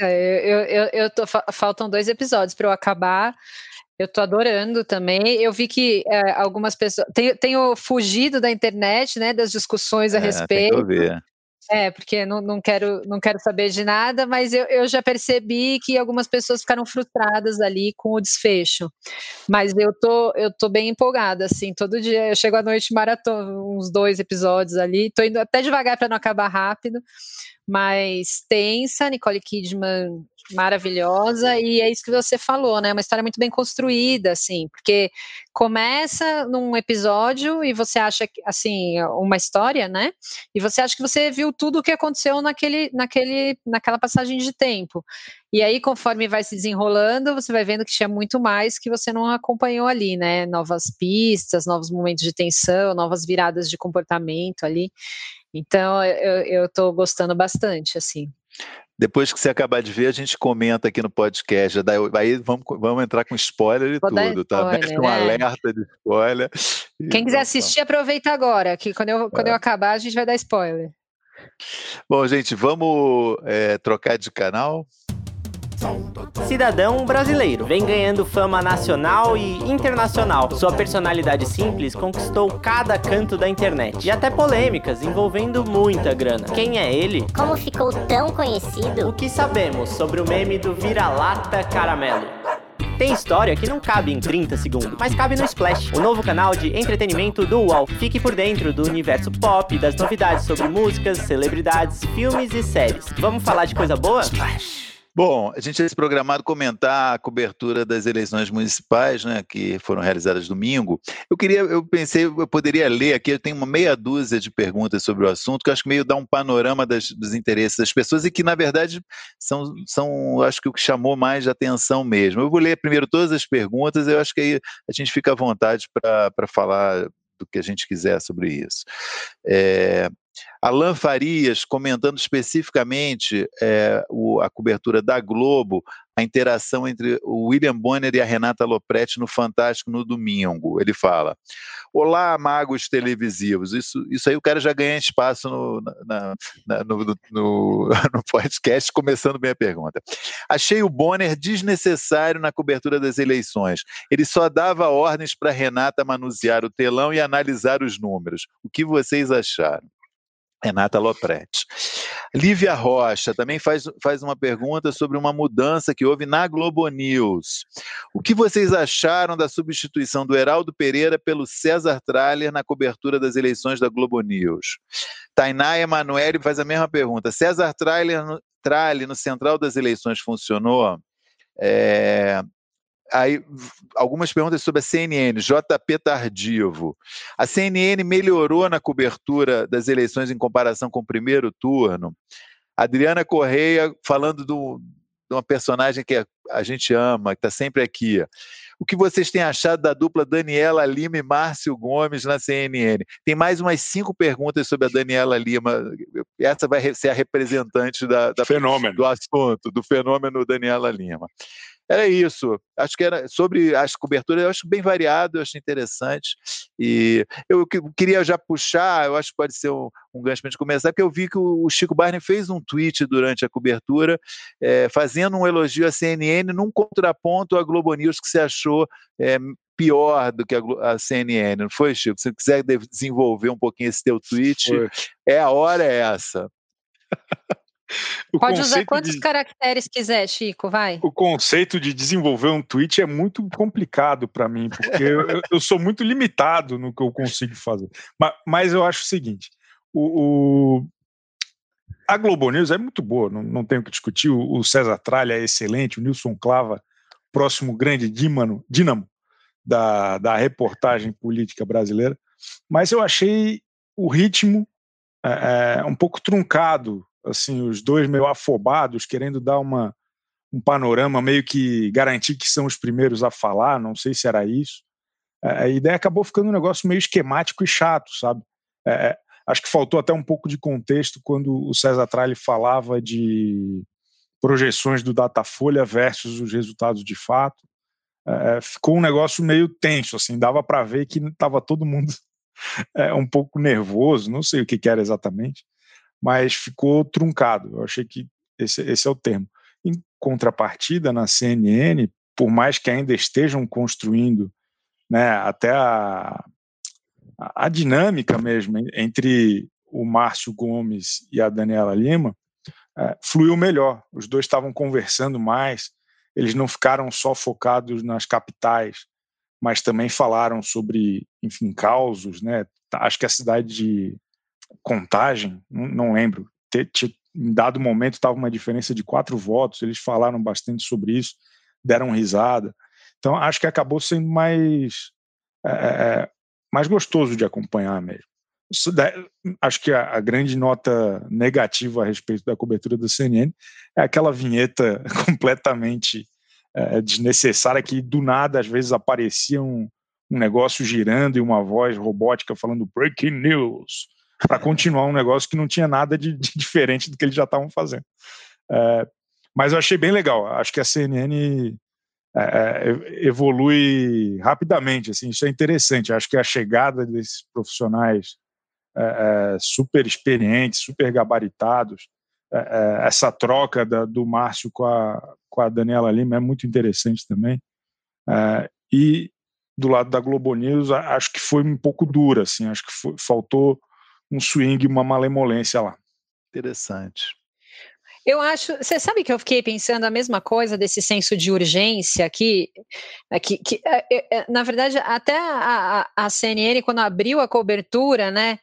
eu, eu, eu tô, faltam dois episódios para eu acabar. Eu tô adorando também. Eu vi que é, algumas pessoas. Tenho, tenho, fugido da internet, né? Das discussões a é, respeito. É, porque não, não, quero, não quero saber de nada, mas eu, eu já percebi que algumas pessoas ficaram frustradas ali com o desfecho. Mas eu tô, eu tô bem empolgada, assim, todo dia eu chego à noite maratona, uns dois episódios ali, tô indo até devagar para não acabar rápido, mas tensa, Nicole Kidman maravilhosa e é isso que você falou, né? Uma história muito bem construída, assim, porque começa num episódio e você acha que, assim, uma história, né? E você acha que você viu tudo o que aconteceu naquele, naquele, naquela passagem de tempo. E aí, conforme vai se desenrolando, você vai vendo que tinha muito mais que você não acompanhou ali, né? Novas pistas, novos momentos de tensão, novas viradas de comportamento ali. Então, eu, estou gostando bastante, assim. Depois que você acabar de ver, a gente comenta aqui no podcast. Aí vamos, vamos entrar com spoiler e Vou tudo, tá? spoiler, tá? Mexe um alerta de spoiler. Quem quiser assistir, aproveita agora, que quando eu, quando é. eu acabar, a gente vai dar spoiler. Bom, gente, vamos é, trocar de canal. Cidadão brasileiro, vem ganhando fama nacional e internacional. Sua personalidade simples conquistou cada canto da internet e até polêmicas envolvendo muita grana. Quem é ele? Como ficou tão conhecido? O que sabemos sobre o meme do vira-lata caramelo? Tem história que não cabe em 30 segundos, mas cabe no Splash, o novo canal de entretenimento do UOL. Fique por dentro do universo pop, das novidades sobre músicas, celebridades, filmes e séries. Vamos falar de coisa boa? Splash! Bom, a gente tinha programado comentar a cobertura das eleições municipais, né, que foram realizadas domingo. Eu queria, eu pensei, eu poderia ler aqui, eu tenho uma meia dúzia de perguntas sobre o assunto, que acho que meio dá um panorama das, dos interesses das pessoas e que, na verdade, são, são, acho que o que chamou mais atenção mesmo. Eu vou ler primeiro todas as perguntas, eu acho que aí a gente fica à vontade para falar do que a gente quiser sobre isso. É, Alan Farias comentando especificamente é, o, a cobertura da Globo, a interação entre o William Bonner e a Renata Lopretti no Fantástico no domingo. Ele fala: Olá, magos televisivos. Isso, isso aí o cara já ganha espaço no, na, na, no, no, no podcast, começando bem a pergunta. Achei o Bonner desnecessário na cobertura das eleições. Ele só dava ordens para Renata manusear o telão e analisar os números. O que vocês acharam? Renata Lopretti. Lívia Rocha também faz, faz uma pergunta sobre uma mudança que houve na Globo News. O que vocês acharam da substituição do Heraldo Pereira pelo César Tralher na cobertura das eleições da Globo News? Tainá Emanuele faz a mesma pergunta. César Tralher, Tralher no Central das Eleições funcionou? É, aí algumas perguntas sobre a CNN, JP Tardivo. A CNN melhorou na cobertura das eleições em comparação com o primeiro turno. Adriana Correia falando do, de uma personagem que a gente ama, que está sempre aqui. O que vocês têm achado da dupla Daniela Lima e Márcio Gomes na CNN? Tem mais umas cinco perguntas sobre a Daniela Lima. Essa vai ser a representante da, da fenômeno. do assunto, do fenômeno Daniela Lima era isso. Acho que era sobre as coberturas, eu acho bem variado, eu acho interessante. E eu queria já puxar, eu acho que pode ser um, um gancho para a gente começar, porque eu vi que o Chico Barney fez um tweet durante a cobertura, é, fazendo um elogio à CNN num contraponto à Globo News que você achou é, pior do que a, a, CNN, não foi, Chico? Se você quiser desenvolver um pouquinho esse teu tweet, foi. é a hora é essa. Pode usar quantos de, caracteres quiser, Chico, vai. O conceito de desenvolver um tweet é muito complicado para mim, porque eu, eu, sou muito limitado no que eu consigo fazer. Mas, mas eu acho o seguinte: o, o, a Globo News é muito boa, não, não tenho que discutir. O, o César Tralha é excelente, o Nilson Clava, próximo grande dímano, dínamo da, da reportagem política brasileira. Mas eu achei o ritmo é, é um pouco truncado assim, os dois meio afobados, querendo dar uma, um panorama, meio que garantir que são os primeiros a falar, não sei se era isso. É, a ideia acabou ficando um negócio meio esquemático e chato, sabe? É, é acho que faltou até um pouco de contexto quando o César Tralli falava de projeções do Datafolha versus os resultados de fato. É, ficou um negócio meio tenso, assim, dava para ver que estava todo mundo é, um pouco nervoso, não sei o que, que era exatamente mas ficou truncado. Eu achei que esse, esse é o termo. Em contrapartida, na CNN, por mais que ainda estejam construindo né, até a, a dinâmica mesmo entre o Márcio Gomes e a Daniela Lima, é, fluiu melhor. Os dois estavam conversando mais, eles não ficaram só focados nas capitais, mas também falaram sobre, enfim, causos, né? Acho que a cidade de Contagem, não lembro, em dado momento estava uma diferença de quatro votos, eles falaram bastante sobre isso, deram risada. Então, acho que acabou sendo mais, é, é mais gostoso de acompanhar mesmo. Acho que a, a, grande nota negativa a respeito da cobertura da CNN é aquela vinheta completamente é, desnecessária que do nada às vezes aparecia um, um negócio girando e uma voz robótica falando breaking news para continuar um negócio que não tinha nada de, de diferente do que eles já estavam fazendo. É, mas eu achei bem legal. Acho que a CNN é, é, evolui rapidamente. Assim, isso é interessante. Acho que a chegada desses profissionais é, é super experientes, super gabaritados, é, essa troca da, do Márcio com a, com a Daniela Lima é muito interessante também. e do lado da Globo News, acho que foi um pouco dura. Assim, acho que foi, faltou um swing, uma malemolência lá. Interessante. Eu acho, você sabe que eu fiquei pensando a mesma coisa desse senso de urgência aqui, que, que é, é, é, na verdade até a, a, a CNN quando abriu a cobertura, né,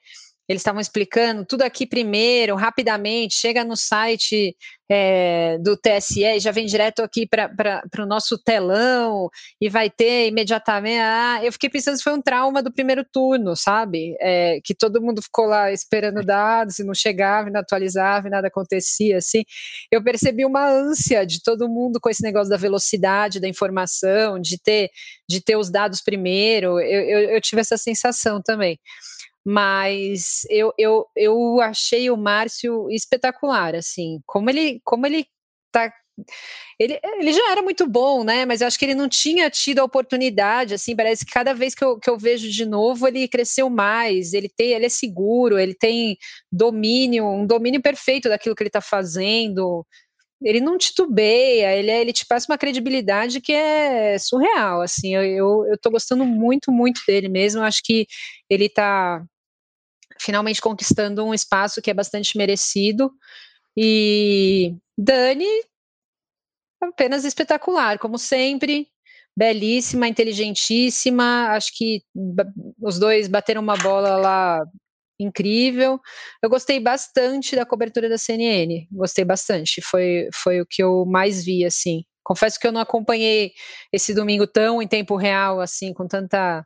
eles estavam explicando tudo aqui primeiro, rapidamente, chega no site é, do TSE e já vem direto aqui para o nosso telão e vai ter imediatamente. Ah, eu fiquei pensando se foi um trauma do primeiro turno, sabe? É, que todo mundo ficou lá esperando dados e não chegava, e não atualizava e nada acontecia, assim. Eu percebi uma ânsia de todo mundo com esse negócio da velocidade da informação, de ter, de ter os dados primeiro. eu, eu, eu tive essa sensação também mas eu, eu, eu achei o Márcio espetacular, assim, como ele, como ele tá ele, ele já era muito bom, né? Mas eu acho que ele não tinha tido a oportunidade, assim, parece que cada vez que eu, que eu vejo de novo, ele cresceu mais, ele tem, ele é seguro, ele tem domínio, um domínio perfeito daquilo que ele está fazendo. Ele não titubeia, ele, é, ele te passa uma credibilidade que é surreal, assim, eu, eu, eu tô gostando muito, muito dele mesmo, acho que ele está finalmente conquistando um espaço que é bastante merecido. E Dani, apenas espetacular, como sempre, belíssima, inteligentíssima. Acho que os dois bateram uma bola lá incrível. Eu gostei bastante da cobertura da CNN, gostei bastante. Foi, foi o que eu mais vi, assim. Confesso que eu não acompanhei esse domingo tão em tempo real, assim, com tanta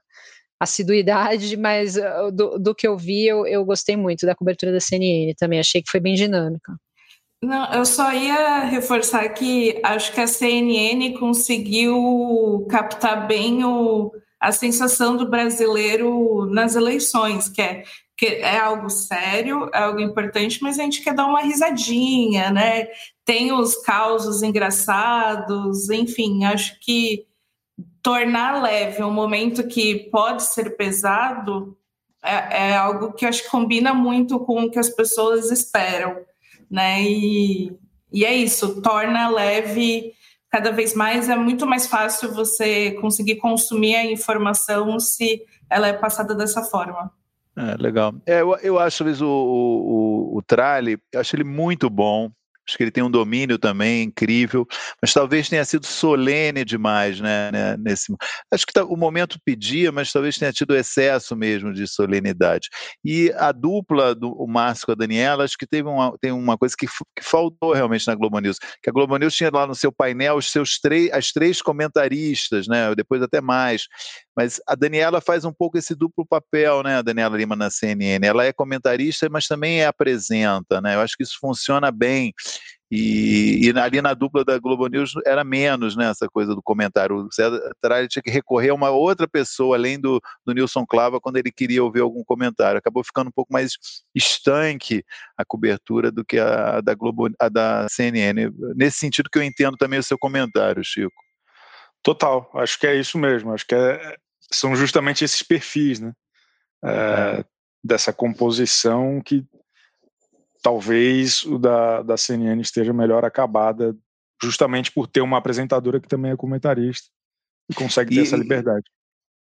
assiduidade, mas uh, do, do que eu vi, eu, eu gostei muito da cobertura da CNN também, achei que foi bem dinâmica. Não, eu só ia reforçar que acho que a CNN conseguiu captar bem o, a sensação do brasileiro nas eleições, que é, que é algo sério, é algo importante, mas a gente quer dar uma risadinha, né? Tem os causos engraçados, enfim, acho que tornar leve um momento que pode ser pesado é, é, algo que acho que combina muito com o que as pessoas esperam, né? E, e é isso, torna leve cada vez mais. É muito mais fácil você conseguir consumir a informação se ela é passada dessa forma. É, legal. É, eu, eu acho, às vezes, o, o, o, o Trali, eu acho ele muito bom. Acho que ele tem um domínio também incrível, mas talvez tenha sido solene demais, né? né nesse, acho que tá, o momento pedia, mas talvez tenha tido excesso mesmo de solenidade. E a dupla do o Márcio com a Daniela, acho que teve uma, tem uma coisa que, que faltou realmente na Globo News, que a Globo News tinha lá no seu painel os seus três, as três comentaristas, né? Depois até mais. Mas a Daniela faz um pouco esse duplo papel, né? A Daniela Lima na CNN. Ela é comentarista, mas também é apresenta, né? Eu acho que isso funciona bem. E, e, ali na dupla da Globo News era menos né, essa coisa do comentário. O César tinha que recorrer a uma outra pessoa, além do, do Nilson Clava, quando ele queria ouvir algum comentário. Acabou ficando um pouco mais estanque a cobertura do que a, a da Globo, a da CNN. Nesse sentido que eu entendo também o seu comentário, Chico. Total, acho que é isso mesmo. Acho que é, são justamente esses perfis, né? É, dessa composição que talvez o da, da CNN esteja melhor acabada, justamente por ter uma apresentadora que também é comentarista e consegue ter e, essa liberdade.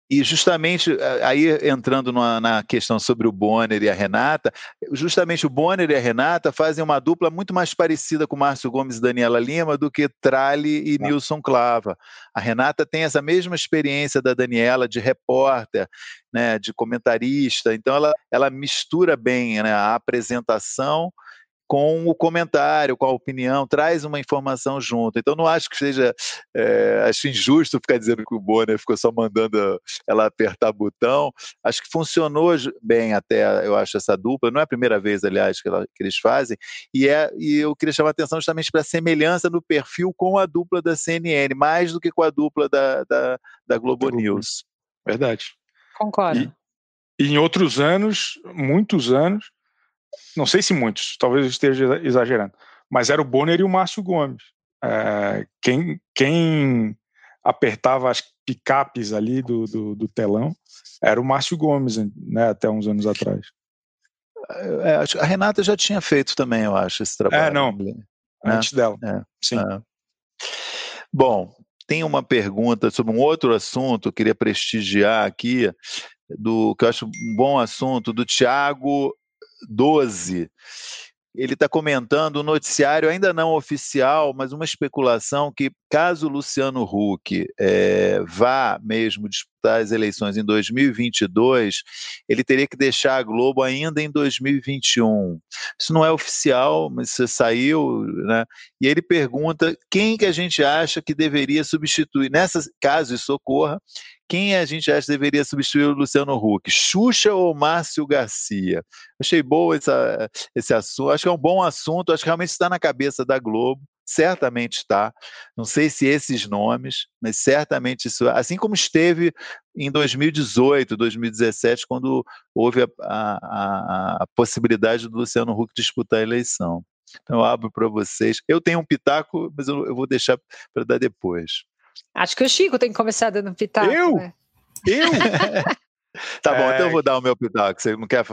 E justamente aí entrando na, na, questão sobre o Bonner e a Renata, justamente o Bonner e a Renata fazem uma dupla muito mais parecida com Márcio Gomes e Daniela Lima do que Trali e ah. Nilson Clava. A Renata tem essa mesma experiência da Daniela de repórter, né, de comentarista, então ela, ela mistura bem né, a apresentação com o comentário, com a opinião, traz uma informação junto. Então, não acho que seja, é, acho injusto ficar dizendo que o Bonner ficou só mandando ela apertar botão. Acho que funcionou bem até, eu acho, essa dupla. Não é a primeira vez, aliás, que, ela, que eles fazem. E, é, e eu queria chamar a atenção justamente para a semelhança no perfil com a dupla da CNN, mais do que com a dupla da, da, da Globo News. Verdade. Concordo. E, e em outros anos, muitos anos, não sei se muitos, talvez eu esteja exagerando, mas era o Bonner e o Márcio Gomes. É, quem, quem apertava as picapes ali do, do, do, telão era o Márcio Gomes, né, até uns anos atrás. É, a Renata já tinha feito também, eu acho, esse trabalho. É, não, né? antes dela, é, sim. É. Bom, tem uma pergunta sobre um outro assunto, eu queria prestigiar aqui, do que eu acho um bom assunto, do Tiago 12. Ele está comentando um noticiário ainda não oficial, mas uma especulação que, caso Luciano Huck é, vá mesmo disputar as eleições em 2022, ele teria que deixar a Globo ainda em 2021. Isso não é oficial, mas isso saiu, né? E ele pergunta quem que a gente acha que deveria substituir, nessa caso isso ocorra, quem a gente acha que deveria substituir o Luciano Huck? Xuxa ou Márcio Garcia? Achei boa essa, esse assunto, acho que é um bom assunto, acho que realmente está na cabeça da Globo, certamente está. Não sei se esses nomes, mas certamente isso, assim como esteve em 2018, 2017, quando houve a, a, a possibilidade do Luciano Huck disputar a eleição. Então, eu abro para vocês. Eu tenho um pitaco, mas eu, eu vou deixar para dar depois. Acho que o Chico tem que começar dando pitaco. Eu? Né? Eu? tá bom, é... então eu vou dar o meu pitaco. Você não quer?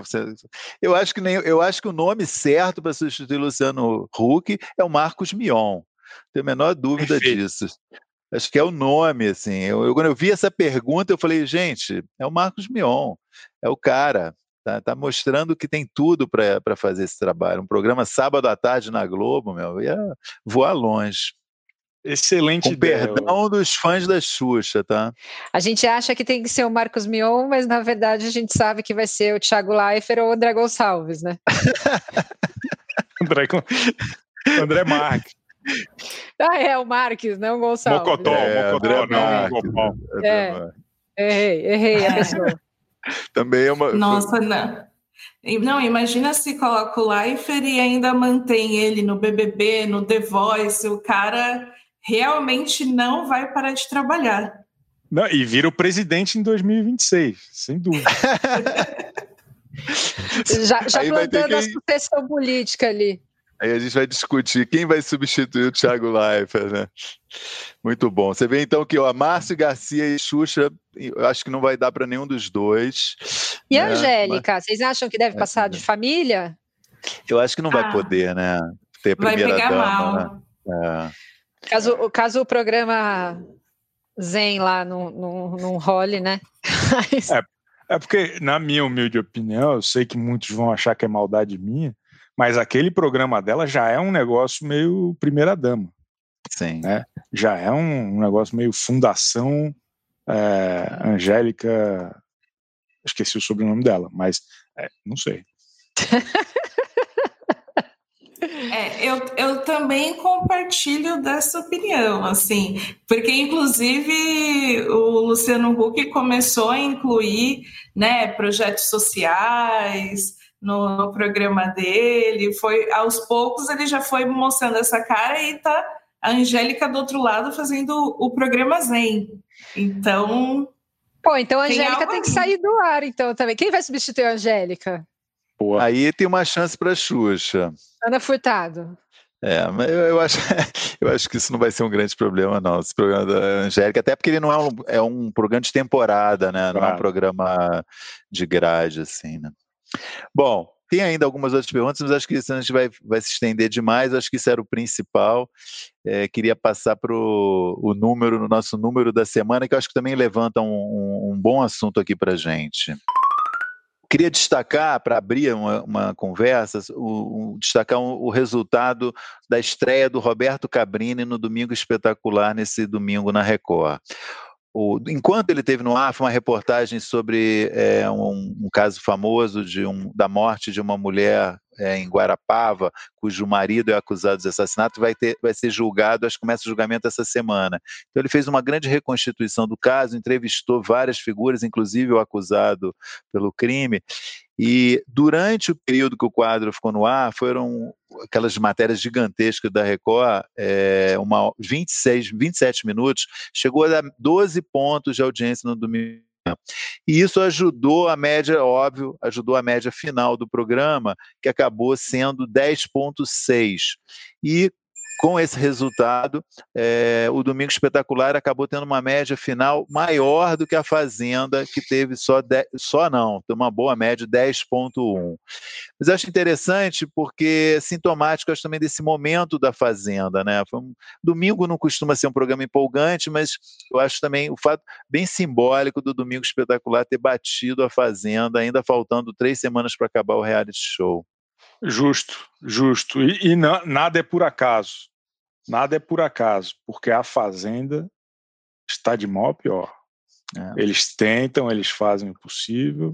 Eu acho que nem eu acho que o nome certo para substituir Luciano Huck é o Marcos Mion. Tenho a menor dúvida Perfeito. disso. Acho que é o nome, assim. Eu, eu, quando eu vi essa pergunta, eu falei, gente, é o Marcos Mion, é o cara. Tá, tá mostrando que tem tudo para fazer esse trabalho. Um programa sábado à tarde na Globo, meu, ia voar longe. Excelente Com ideia. perdão dos fãs da Xuxa, tá? A gente acha que tem que ser o Marcos Mion, mas na verdade a gente sabe que vai ser o Thiago Leifert ou o André Gonçalves, né? André, André Marques. Ah, é, o Marques, não o Gonçalves. Mocotó, é, Mocotó, não, Mocotó. É, errei, errei a pessoa. Também é uma... Nossa, não. Não, imagina se coloca o Leifert e ainda mantém ele no BBB, no The Voice, o cara realmente não vai parar de trabalhar. Não, e vira o presidente em 2026, sem dúvida. já já plantando quem... a sucessão política ali. Aí a gente vai discutir quem vai substituir o Thiago Leifert, né? Muito bom. Você vê então que o Márcio Garcia e Xuxa, eu acho que não vai dar para nenhum dos dois. E né? a Angélica, Mas... vocês acham que deve passar de família? Eu acho que não vai ah, poder, né? Ter primeira vai pegar dama, mal. Né? É. Caso, caso o programa Zen lá não, não, não role, né? é, é porque, na minha humilde opinião, eu sei que muitos vão achar que é maldade minha, mas aquele programa dela já é um negócio meio primeira dama. Sim. Né? Já é um, negócio meio fundação é, Angélica. Esqueci o sobrenome dela, mas é, não sei. Eu, eu também compartilho dessa opinião, assim, porque inclusive o Luciano Huck começou a incluir né, projetos sociais, no, no, programa dele. Foi aos poucos ele já foi mostrando essa cara e tá a Angélica do outro lado fazendo o, programa Zen. Então. Pô, então a Angélica tem, tem que sair do ar, então também. Quem vai substituir a Angélica? Pô. Aí tem uma chance para Xuxa. Ana Furtado. É, mas eu, eu, acho, eu acho que isso não vai ser um grande problema, não. Esse programa da Angélica, até porque ele não é um, é um programa de temporada, né? Não claro. é um programa de grade, assim, né? Bom, tem ainda algumas outras perguntas, mas acho que isso a gente vai, vai se estender demais. Acho que isso era o principal. É, queria passar para o número, no nosso número da semana, que eu acho que também levanta um, um, um bom assunto aqui para a gente. Queria destacar, para abrir uma, uma conversa, o, o destacar o, o resultado da estreia do Roberto Cabrini no Domingo Espetacular, nesse domingo na Record. O, enquanto ele teve no ar, foi uma reportagem sobre é, um, um, caso famoso de um, da morte de uma mulher é, em Guarapava, cujo marido é acusado de assassinato, vai, ter, vai ser julgado, acho que começa o julgamento essa semana. Então ele fez uma grande reconstituição do caso, entrevistou várias figuras, inclusive o acusado pelo crime, e durante o período que o quadro ficou no ar, foram aquelas matérias gigantescas da Record, é, uma 26, 27 minutos, chegou a dar 12 pontos de audiência no domingo. E isso ajudou a média, óbvio, ajudou a média final do programa, que acabou sendo 10,6. E com esse resultado, é, o Domingo Espetacular acabou tendo uma média final maior do que a Fazenda, que teve só, de, só não, tem uma boa média, 10,1. Mas acho interessante porque é sintomático acho, também desse momento da Fazenda. Né? Um, domingo não costuma ser um programa empolgante, mas eu acho também o fato bem simbólico do Domingo Espetacular ter batido a Fazenda, ainda faltando três semanas para acabar o reality show. Justo, justo. E, e não, nada é por acaso. Nada é por acaso, porque a Fazenda está de mal a pior. É. Eles tentam, eles fazem o possível,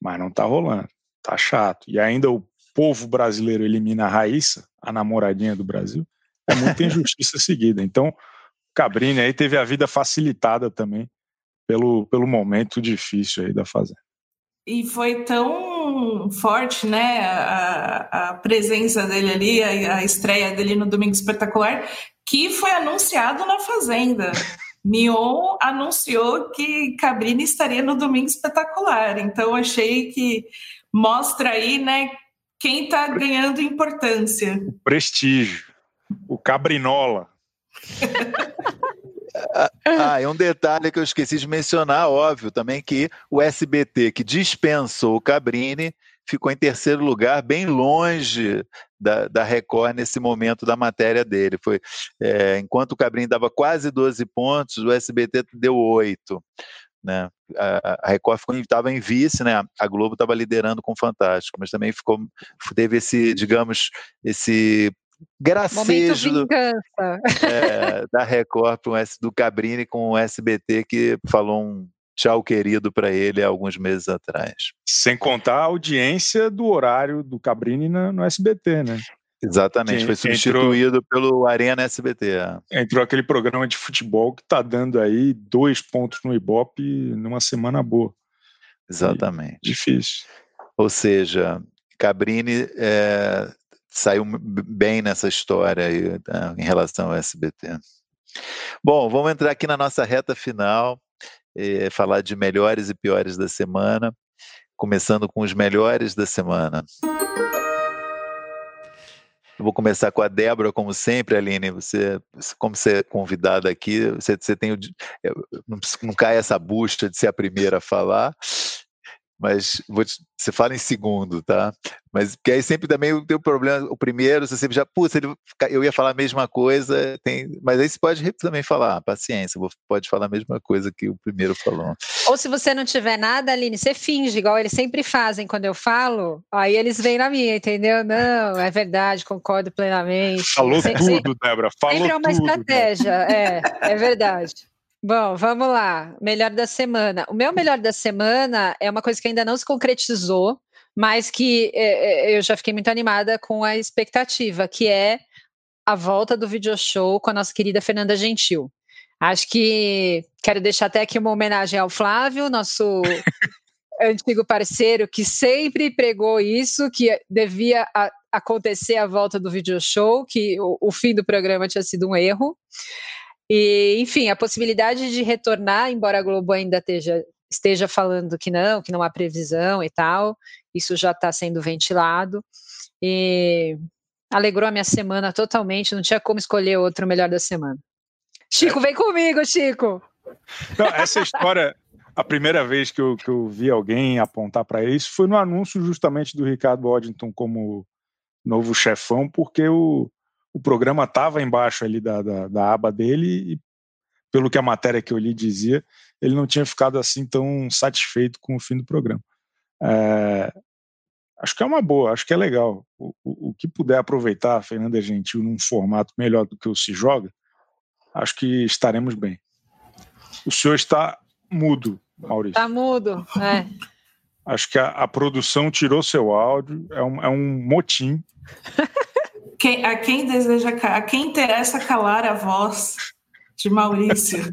mas não está rolando. Tá chato. E ainda o povo brasileiro elimina a Raíssa, a namoradinha do Brasil. É muita injustiça seguida. Então, Cabrini aí teve a vida facilitada também pelo, pelo momento difícil aí da Fazenda. E foi tão forte, né, a, a presença dele ali, a, a, estreia dele no Domingo Espetacular, que foi anunciado na Fazenda. Mion anunciou que Cabrini estaria no Domingo Espetacular. Então achei que mostra aí, né, quem está ganhando importância. O prestígio, o Cabrinola. Ah, e um detalhe que eu esqueci de mencionar, óbvio, também que o SBT, que dispensou o Cabrini, ficou em terceiro lugar, bem longe da, da Record nesse momento da matéria dele. Foi é, Enquanto o Cabrini dava quase 12 pontos, o SBT deu 8. Né? A, a Record estava em vice, né? a Globo estava liderando com o Fantástico, mas também ficou, teve esse, digamos, esse gracejo do, é, da Record para S do Cabrini com o SBT que falou um tchau querido para ele há alguns meses atrás. Sem contar a audiência do horário do Cabrini no, no SBT, né? Exatamente, que foi substituído entrou, pelo Arena SBT. Entrou aquele programa de futebol que está dando aí dois pontos no Ibope numa semana boa. Exatamente. E difícil. Ou seja, Cabrini é, saiu bem nessa história aí, tá, em relação ao SBT. Bom, vamos entrar aqui na nossa reta final, eh, falar de melhores e piores da semana, começando com os melhores da semana. Eu vou começar com a Débora, como sempre, Aline. Você, como você é convidada aqui, você, você tem o, não, não cai essa busta de ser a primeira a falar mas te, você fala em segundo, tá? Mas que aí sempre também o problema, o primeiro, você sempre já, putz, eu ia falar a mesma coisa, tem, mas aí você pode também falar, paciência, pode falar a mesma coisa que o primeiro falou. Ou se você não tiver nada, Aline, você finge, igual eles sempre fazem quando eu falo, aí eles vêm na minha, entendeu? Não, é verdade, concordo plenamente. Falou tudo, Débora, falou sempre é uma tudo, estratégia, é, é verdade. Bom, vamos lá. Melhor da semana. O meu melhor da semana é uma coisa que ainda não se concretizou, mas que é, é, eu já fiquei muito animada com a expectativa, que é a volta do video show com a nossa querida Fernanda Gentil. Acho que quero deixar até aqui uma homenagem ao Flávio, nosso antigo parceiro, que sempre pregou isso, que devia a, acontecer a volta do video show, que o, o fim do programa tinha sido um erro. E, enfim, a possibilidade de retornar, embora a Globo ainda esteja, esteja falando que não, que não há previsão e tal, isso já está sendo ventilado. E alegrou a minha semana totalmente, não tinha como escolher outro melhor da semana. Chico, vem comigo, Chico! Não, essa história, a primeira vez que eu, que eu vi alguém apontar para isso foi no anúncio justamente do Ricardo Waddington como novo chefão, porque o, o programa estava embaixo ali da, da, da, aba dele e, pelo que a matéria que eu li dizia, ele não tinha ficado assim tão satisfeito com o fim do programa. É, acho que é uma boa, acho que é legal. O, o, o, que puder aproveitar a Fernanda Gentil num formato melhor do que o Se Joga, acho que estaremos bem. O senhor está mudo, Maurício. Está mudo, é. Acho que a, a, produção tirou seu áudio, é um, é um motim. Quem, a quem deseja, a quem interessa calar a voz de Maurício.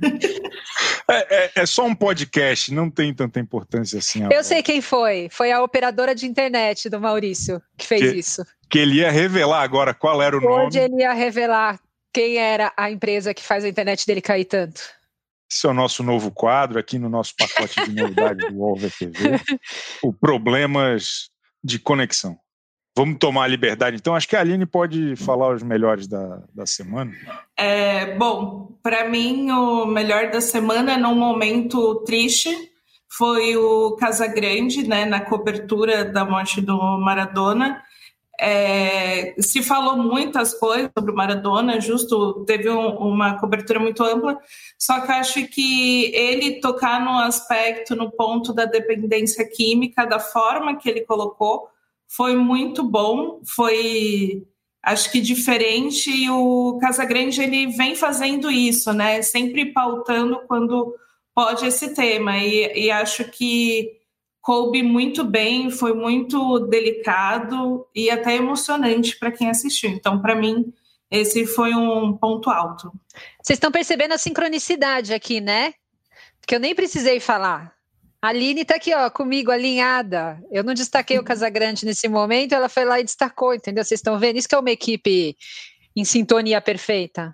É, é, é, só um podcast, não tem tanta importância assim. Eu sei quem foi. Foi a operadora de internet do Maurício que fez que, isso. Que ele ia revelar agora qual era o nome. Onde ele ia revelar quem era a empresa que faz a internet dele cair tanto. Esse é o nosso novo quadro aqui no nosso pacote de novidades do Over TV. O Problemas de Conexão. Vamos tomar a liberdade. Então, acho que a Aline pode falar os melhores da, da semana. É, bom, para mim, o melhor da semana, num momento triste, foi o Casagrande, né, na cobertura da morte do Maradona. É, se falou muitas coisas sobre o Maradona, justo teve um, uma cobertura muito ampla, só que acho que ele tocar no aspecto, no ponto da dependência química, da forma que ele colocou, foi muito bom, foi acho que diferente e o Casagrande ele vem fazendo isso, né? Sempre pautando quando pode esse tema e, e acho que coube muito bem, foi muito delicado e até emocionante para quem assistiu. Então, para mim, esse foi um ponto alto. Vocês estão percebendo a sincronicidade aqui, né? Que eu nem precisei falar. A Aline está aqui, ó, comigo, alinhada. Eu não destaquei o Casagrande nesse momento, ela foi lá e destacou, entendeu? Vocês estão vendo? Isso que é uma equipe em sintonia perfeita.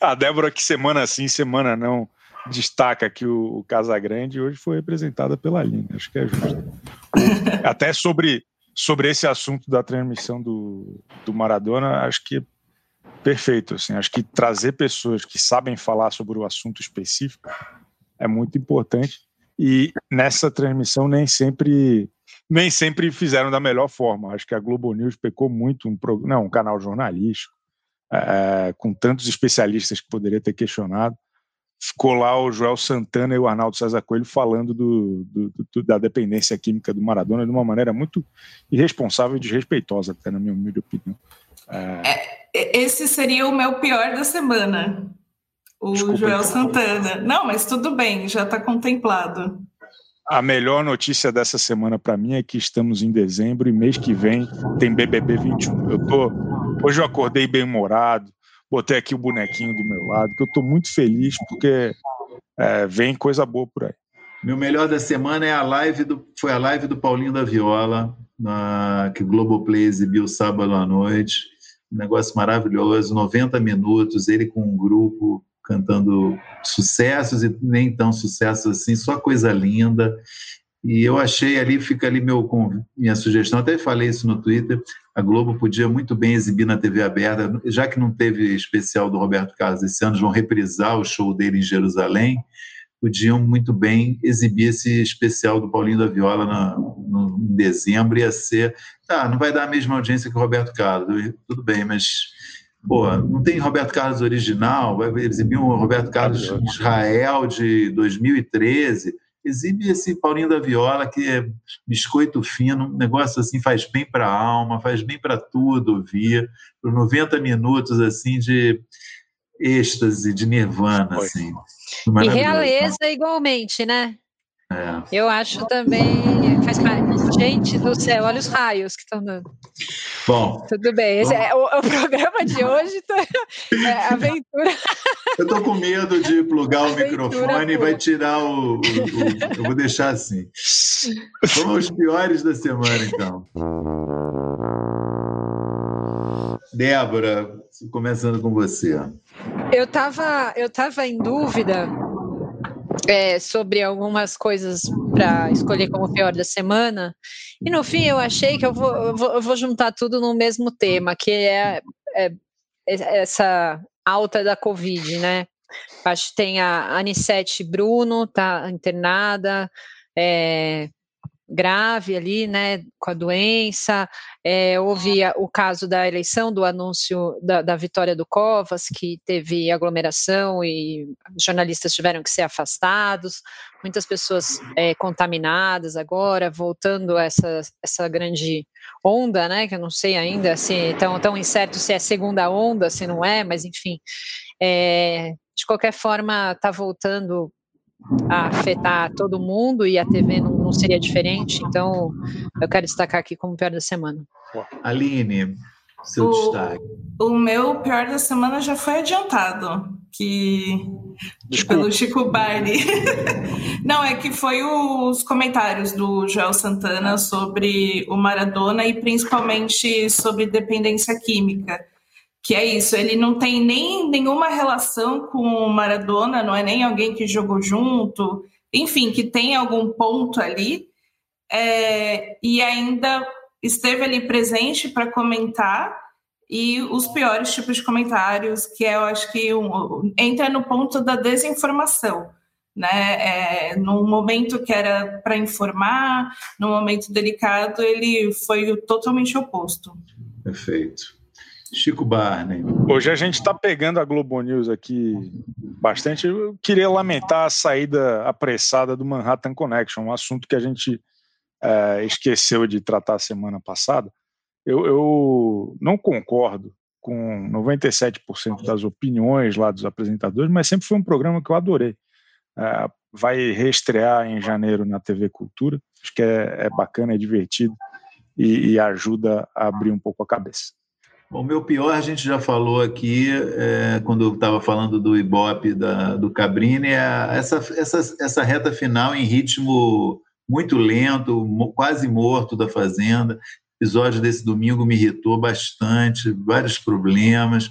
A Débora, que semana sim, semana não, destaca que o, o Casagrande hoje foi representada pela Aline. Acho que é justo. Até sobre, sobre esse assunto da transmissão do, do Maradona, acho que é perfeito. Assim, acho que trazer pessoas que sabem falar sobre o assunto específico é muito importante e nessa transmissão nem sempre nem sempre fizeram da melhor forma. Acho que a Globo News pecou muito, um, não, um canal jornalístico, é, com tantos especialistas que poderia ter questionado. Ficou lá o Joel Santana e o Arnaldo César Coelho falando do, do, do, da dependência química do Maradona de uma maneira muito irresponsável e desrespeitosa, até na minha humilde opinião. É... É, esse seria o meu pior da semana. O Desculpa, Joel então. Santana. Não, mas tudo bem, já está contemplado. A melhor notícia dessa semana para mim é que estamos em dezembro e mês que vem tem BBB 21. Eu tô hoje eu acordei bem humorado, botei aqui o bonequinho do meu lado, que eu estou muito feliz porque é, vem coisa boa por aí. Meu melhor da semana é a live do foi a live do Paulinho da Viola, na, que o Globoplay exibiu sábado à noite. Um negócio maravilhoso, 90 minutos, ele com um grupo cantando sucessos e nem tão sucessos assim, só coisa linda. E eu achei ali, fica ali meu, minha sugestão, até falei isso no Twitter, a Globo podia muito bem exibir na TV aberta, já que não teve especial do Roberto Carlos esse ano, vão reprisar o show dele em Jerusalém, podiam muito bem exibir esse especial do Paulinho da Viola na, no, em dezembro, ia ser, tá, não vai dar a mesma audiência que o Roberto Carlos, tudo bem, mas Pô, não tem Roberto Carlos original, vai exibir um Roberto Carlos Israel de 2013. Exibe esse Paulinho da Viola, que é biscoito fino, um negócio assim, faz bem para a alma, faz bem para tudo ouvir, por 90 minutos assim de êxtase, de nirvana. Assim. E realeza igualmente, né? É. Eu acho também. Faz. Gente do céu, olha os raios que estão dando. Bom. Tudo bem. Esse é, o, o, programa de hoje tá, é aventura. Eu tô com medo de plugar o microfone e vai tirar o, o, o, Eu vou deixar assim. Vamos aos piores da semana, então. Débora, começando com você. Eu estava eu tava em dúvida é, sobre algumas coisas para escolher como pior da semana. E no fim eu achei que eu vou, eu vou, eu vou juntar tudo no mesmo tema, que é, é, é, essa alta da Covid, né? Acho que tem a Anissete Bruno, tá internada, é, grave ali, né, com a doença. É, houve o caso da eleição, do anúncio da, da, vitória do Covas, que teve aglomeração e jornalistas tiveram que ser afastados, muitas pessoas é, contaminadas agora, voltando essa, essa grande onda, né, que eu não sei ainda se tão, tão incerto se é segunda onda, se não é, mas enfim. É, de qualquer forma, está voltando a afetar todo mundo e a TV não, não seria diferente. Então, eu quero destacar aqui como pior da semana. Aline, seu o, destaque. O meu pior da semana já foi adiantado, que Desculpa. pelo Chico Barney. Não, é que foi os comentários do Joel Santana sobre o Maradona e principalmente sobre dependência química. Que é isso, ele não tem nem nenhuma relação com o Maradona, não é nem alguém que jogou junto, enfim, que tem algum ponto ali, é, e ainda esteve ali presente para comentar e os piores tipos de comentários, que é, eu acho que um, entra no ponto da desinformação. Né? É, momento que era para informar, num momento delicado, ele foi totalmente oposto. Perfeito. Chico Barney. Hoje a gente está pegando a Globo News aqui bastante. Eu queria lamentar a saída apressada do Manhattan Connection, um assunto que a gente é, esqueceu de tratar semana passada. Eu, eu não concordo com 97% das opiniões lá dos apresentadores, mas sempre foi um programa que eu adorei. É, vai reestrear em janeiro na TV Cultura. Acho que é, é bacana, é divertido e, e, ajuda a abrir um pouco a cabeça. O meu pior a gente já falou aqui é, quando eu estava falando do Ibope da, do Cabrini, é essa, essa, essa reta final em ritmo muito lento, quase morto da Fazenda. O episódio desse domingo me irritou bastante, vários problemas.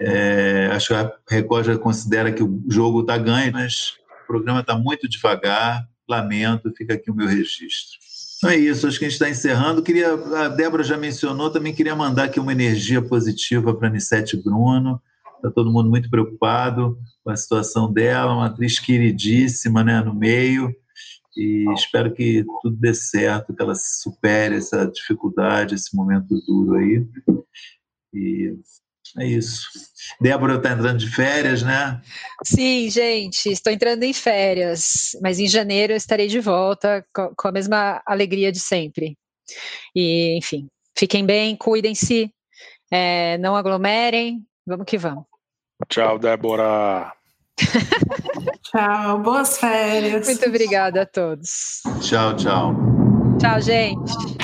É, acho que a Record já considera que o jogo está ganho, mas o programa está muito devagar. Lamento, fica aqui o meu registro. Então é isso, acho que a gente está encerrando. Queria, a Débora já mencionou, também queria mandar aqui uma energia positiva para a Anissete Bruno. Está todo mundo muito preocupado com a situação dela, uma atriz queridíssima né, no meio e espero que tudo dê certo, que ela supere essa dificuldade, esse momento duro aí. E é isso. Débora está entrando de férias, né? Sim, gente, estou entrando em férias, mas em janeiro eu estarei de volta com a mesma alegria de sempre. E, enfim, fiquem bem, cuidem-se, é, não aglomerem, vamos que vamos. Tchau, Débora. tchau, boas férias. Muito obrigada a todos. Tchau, tchau. Tchau, gente.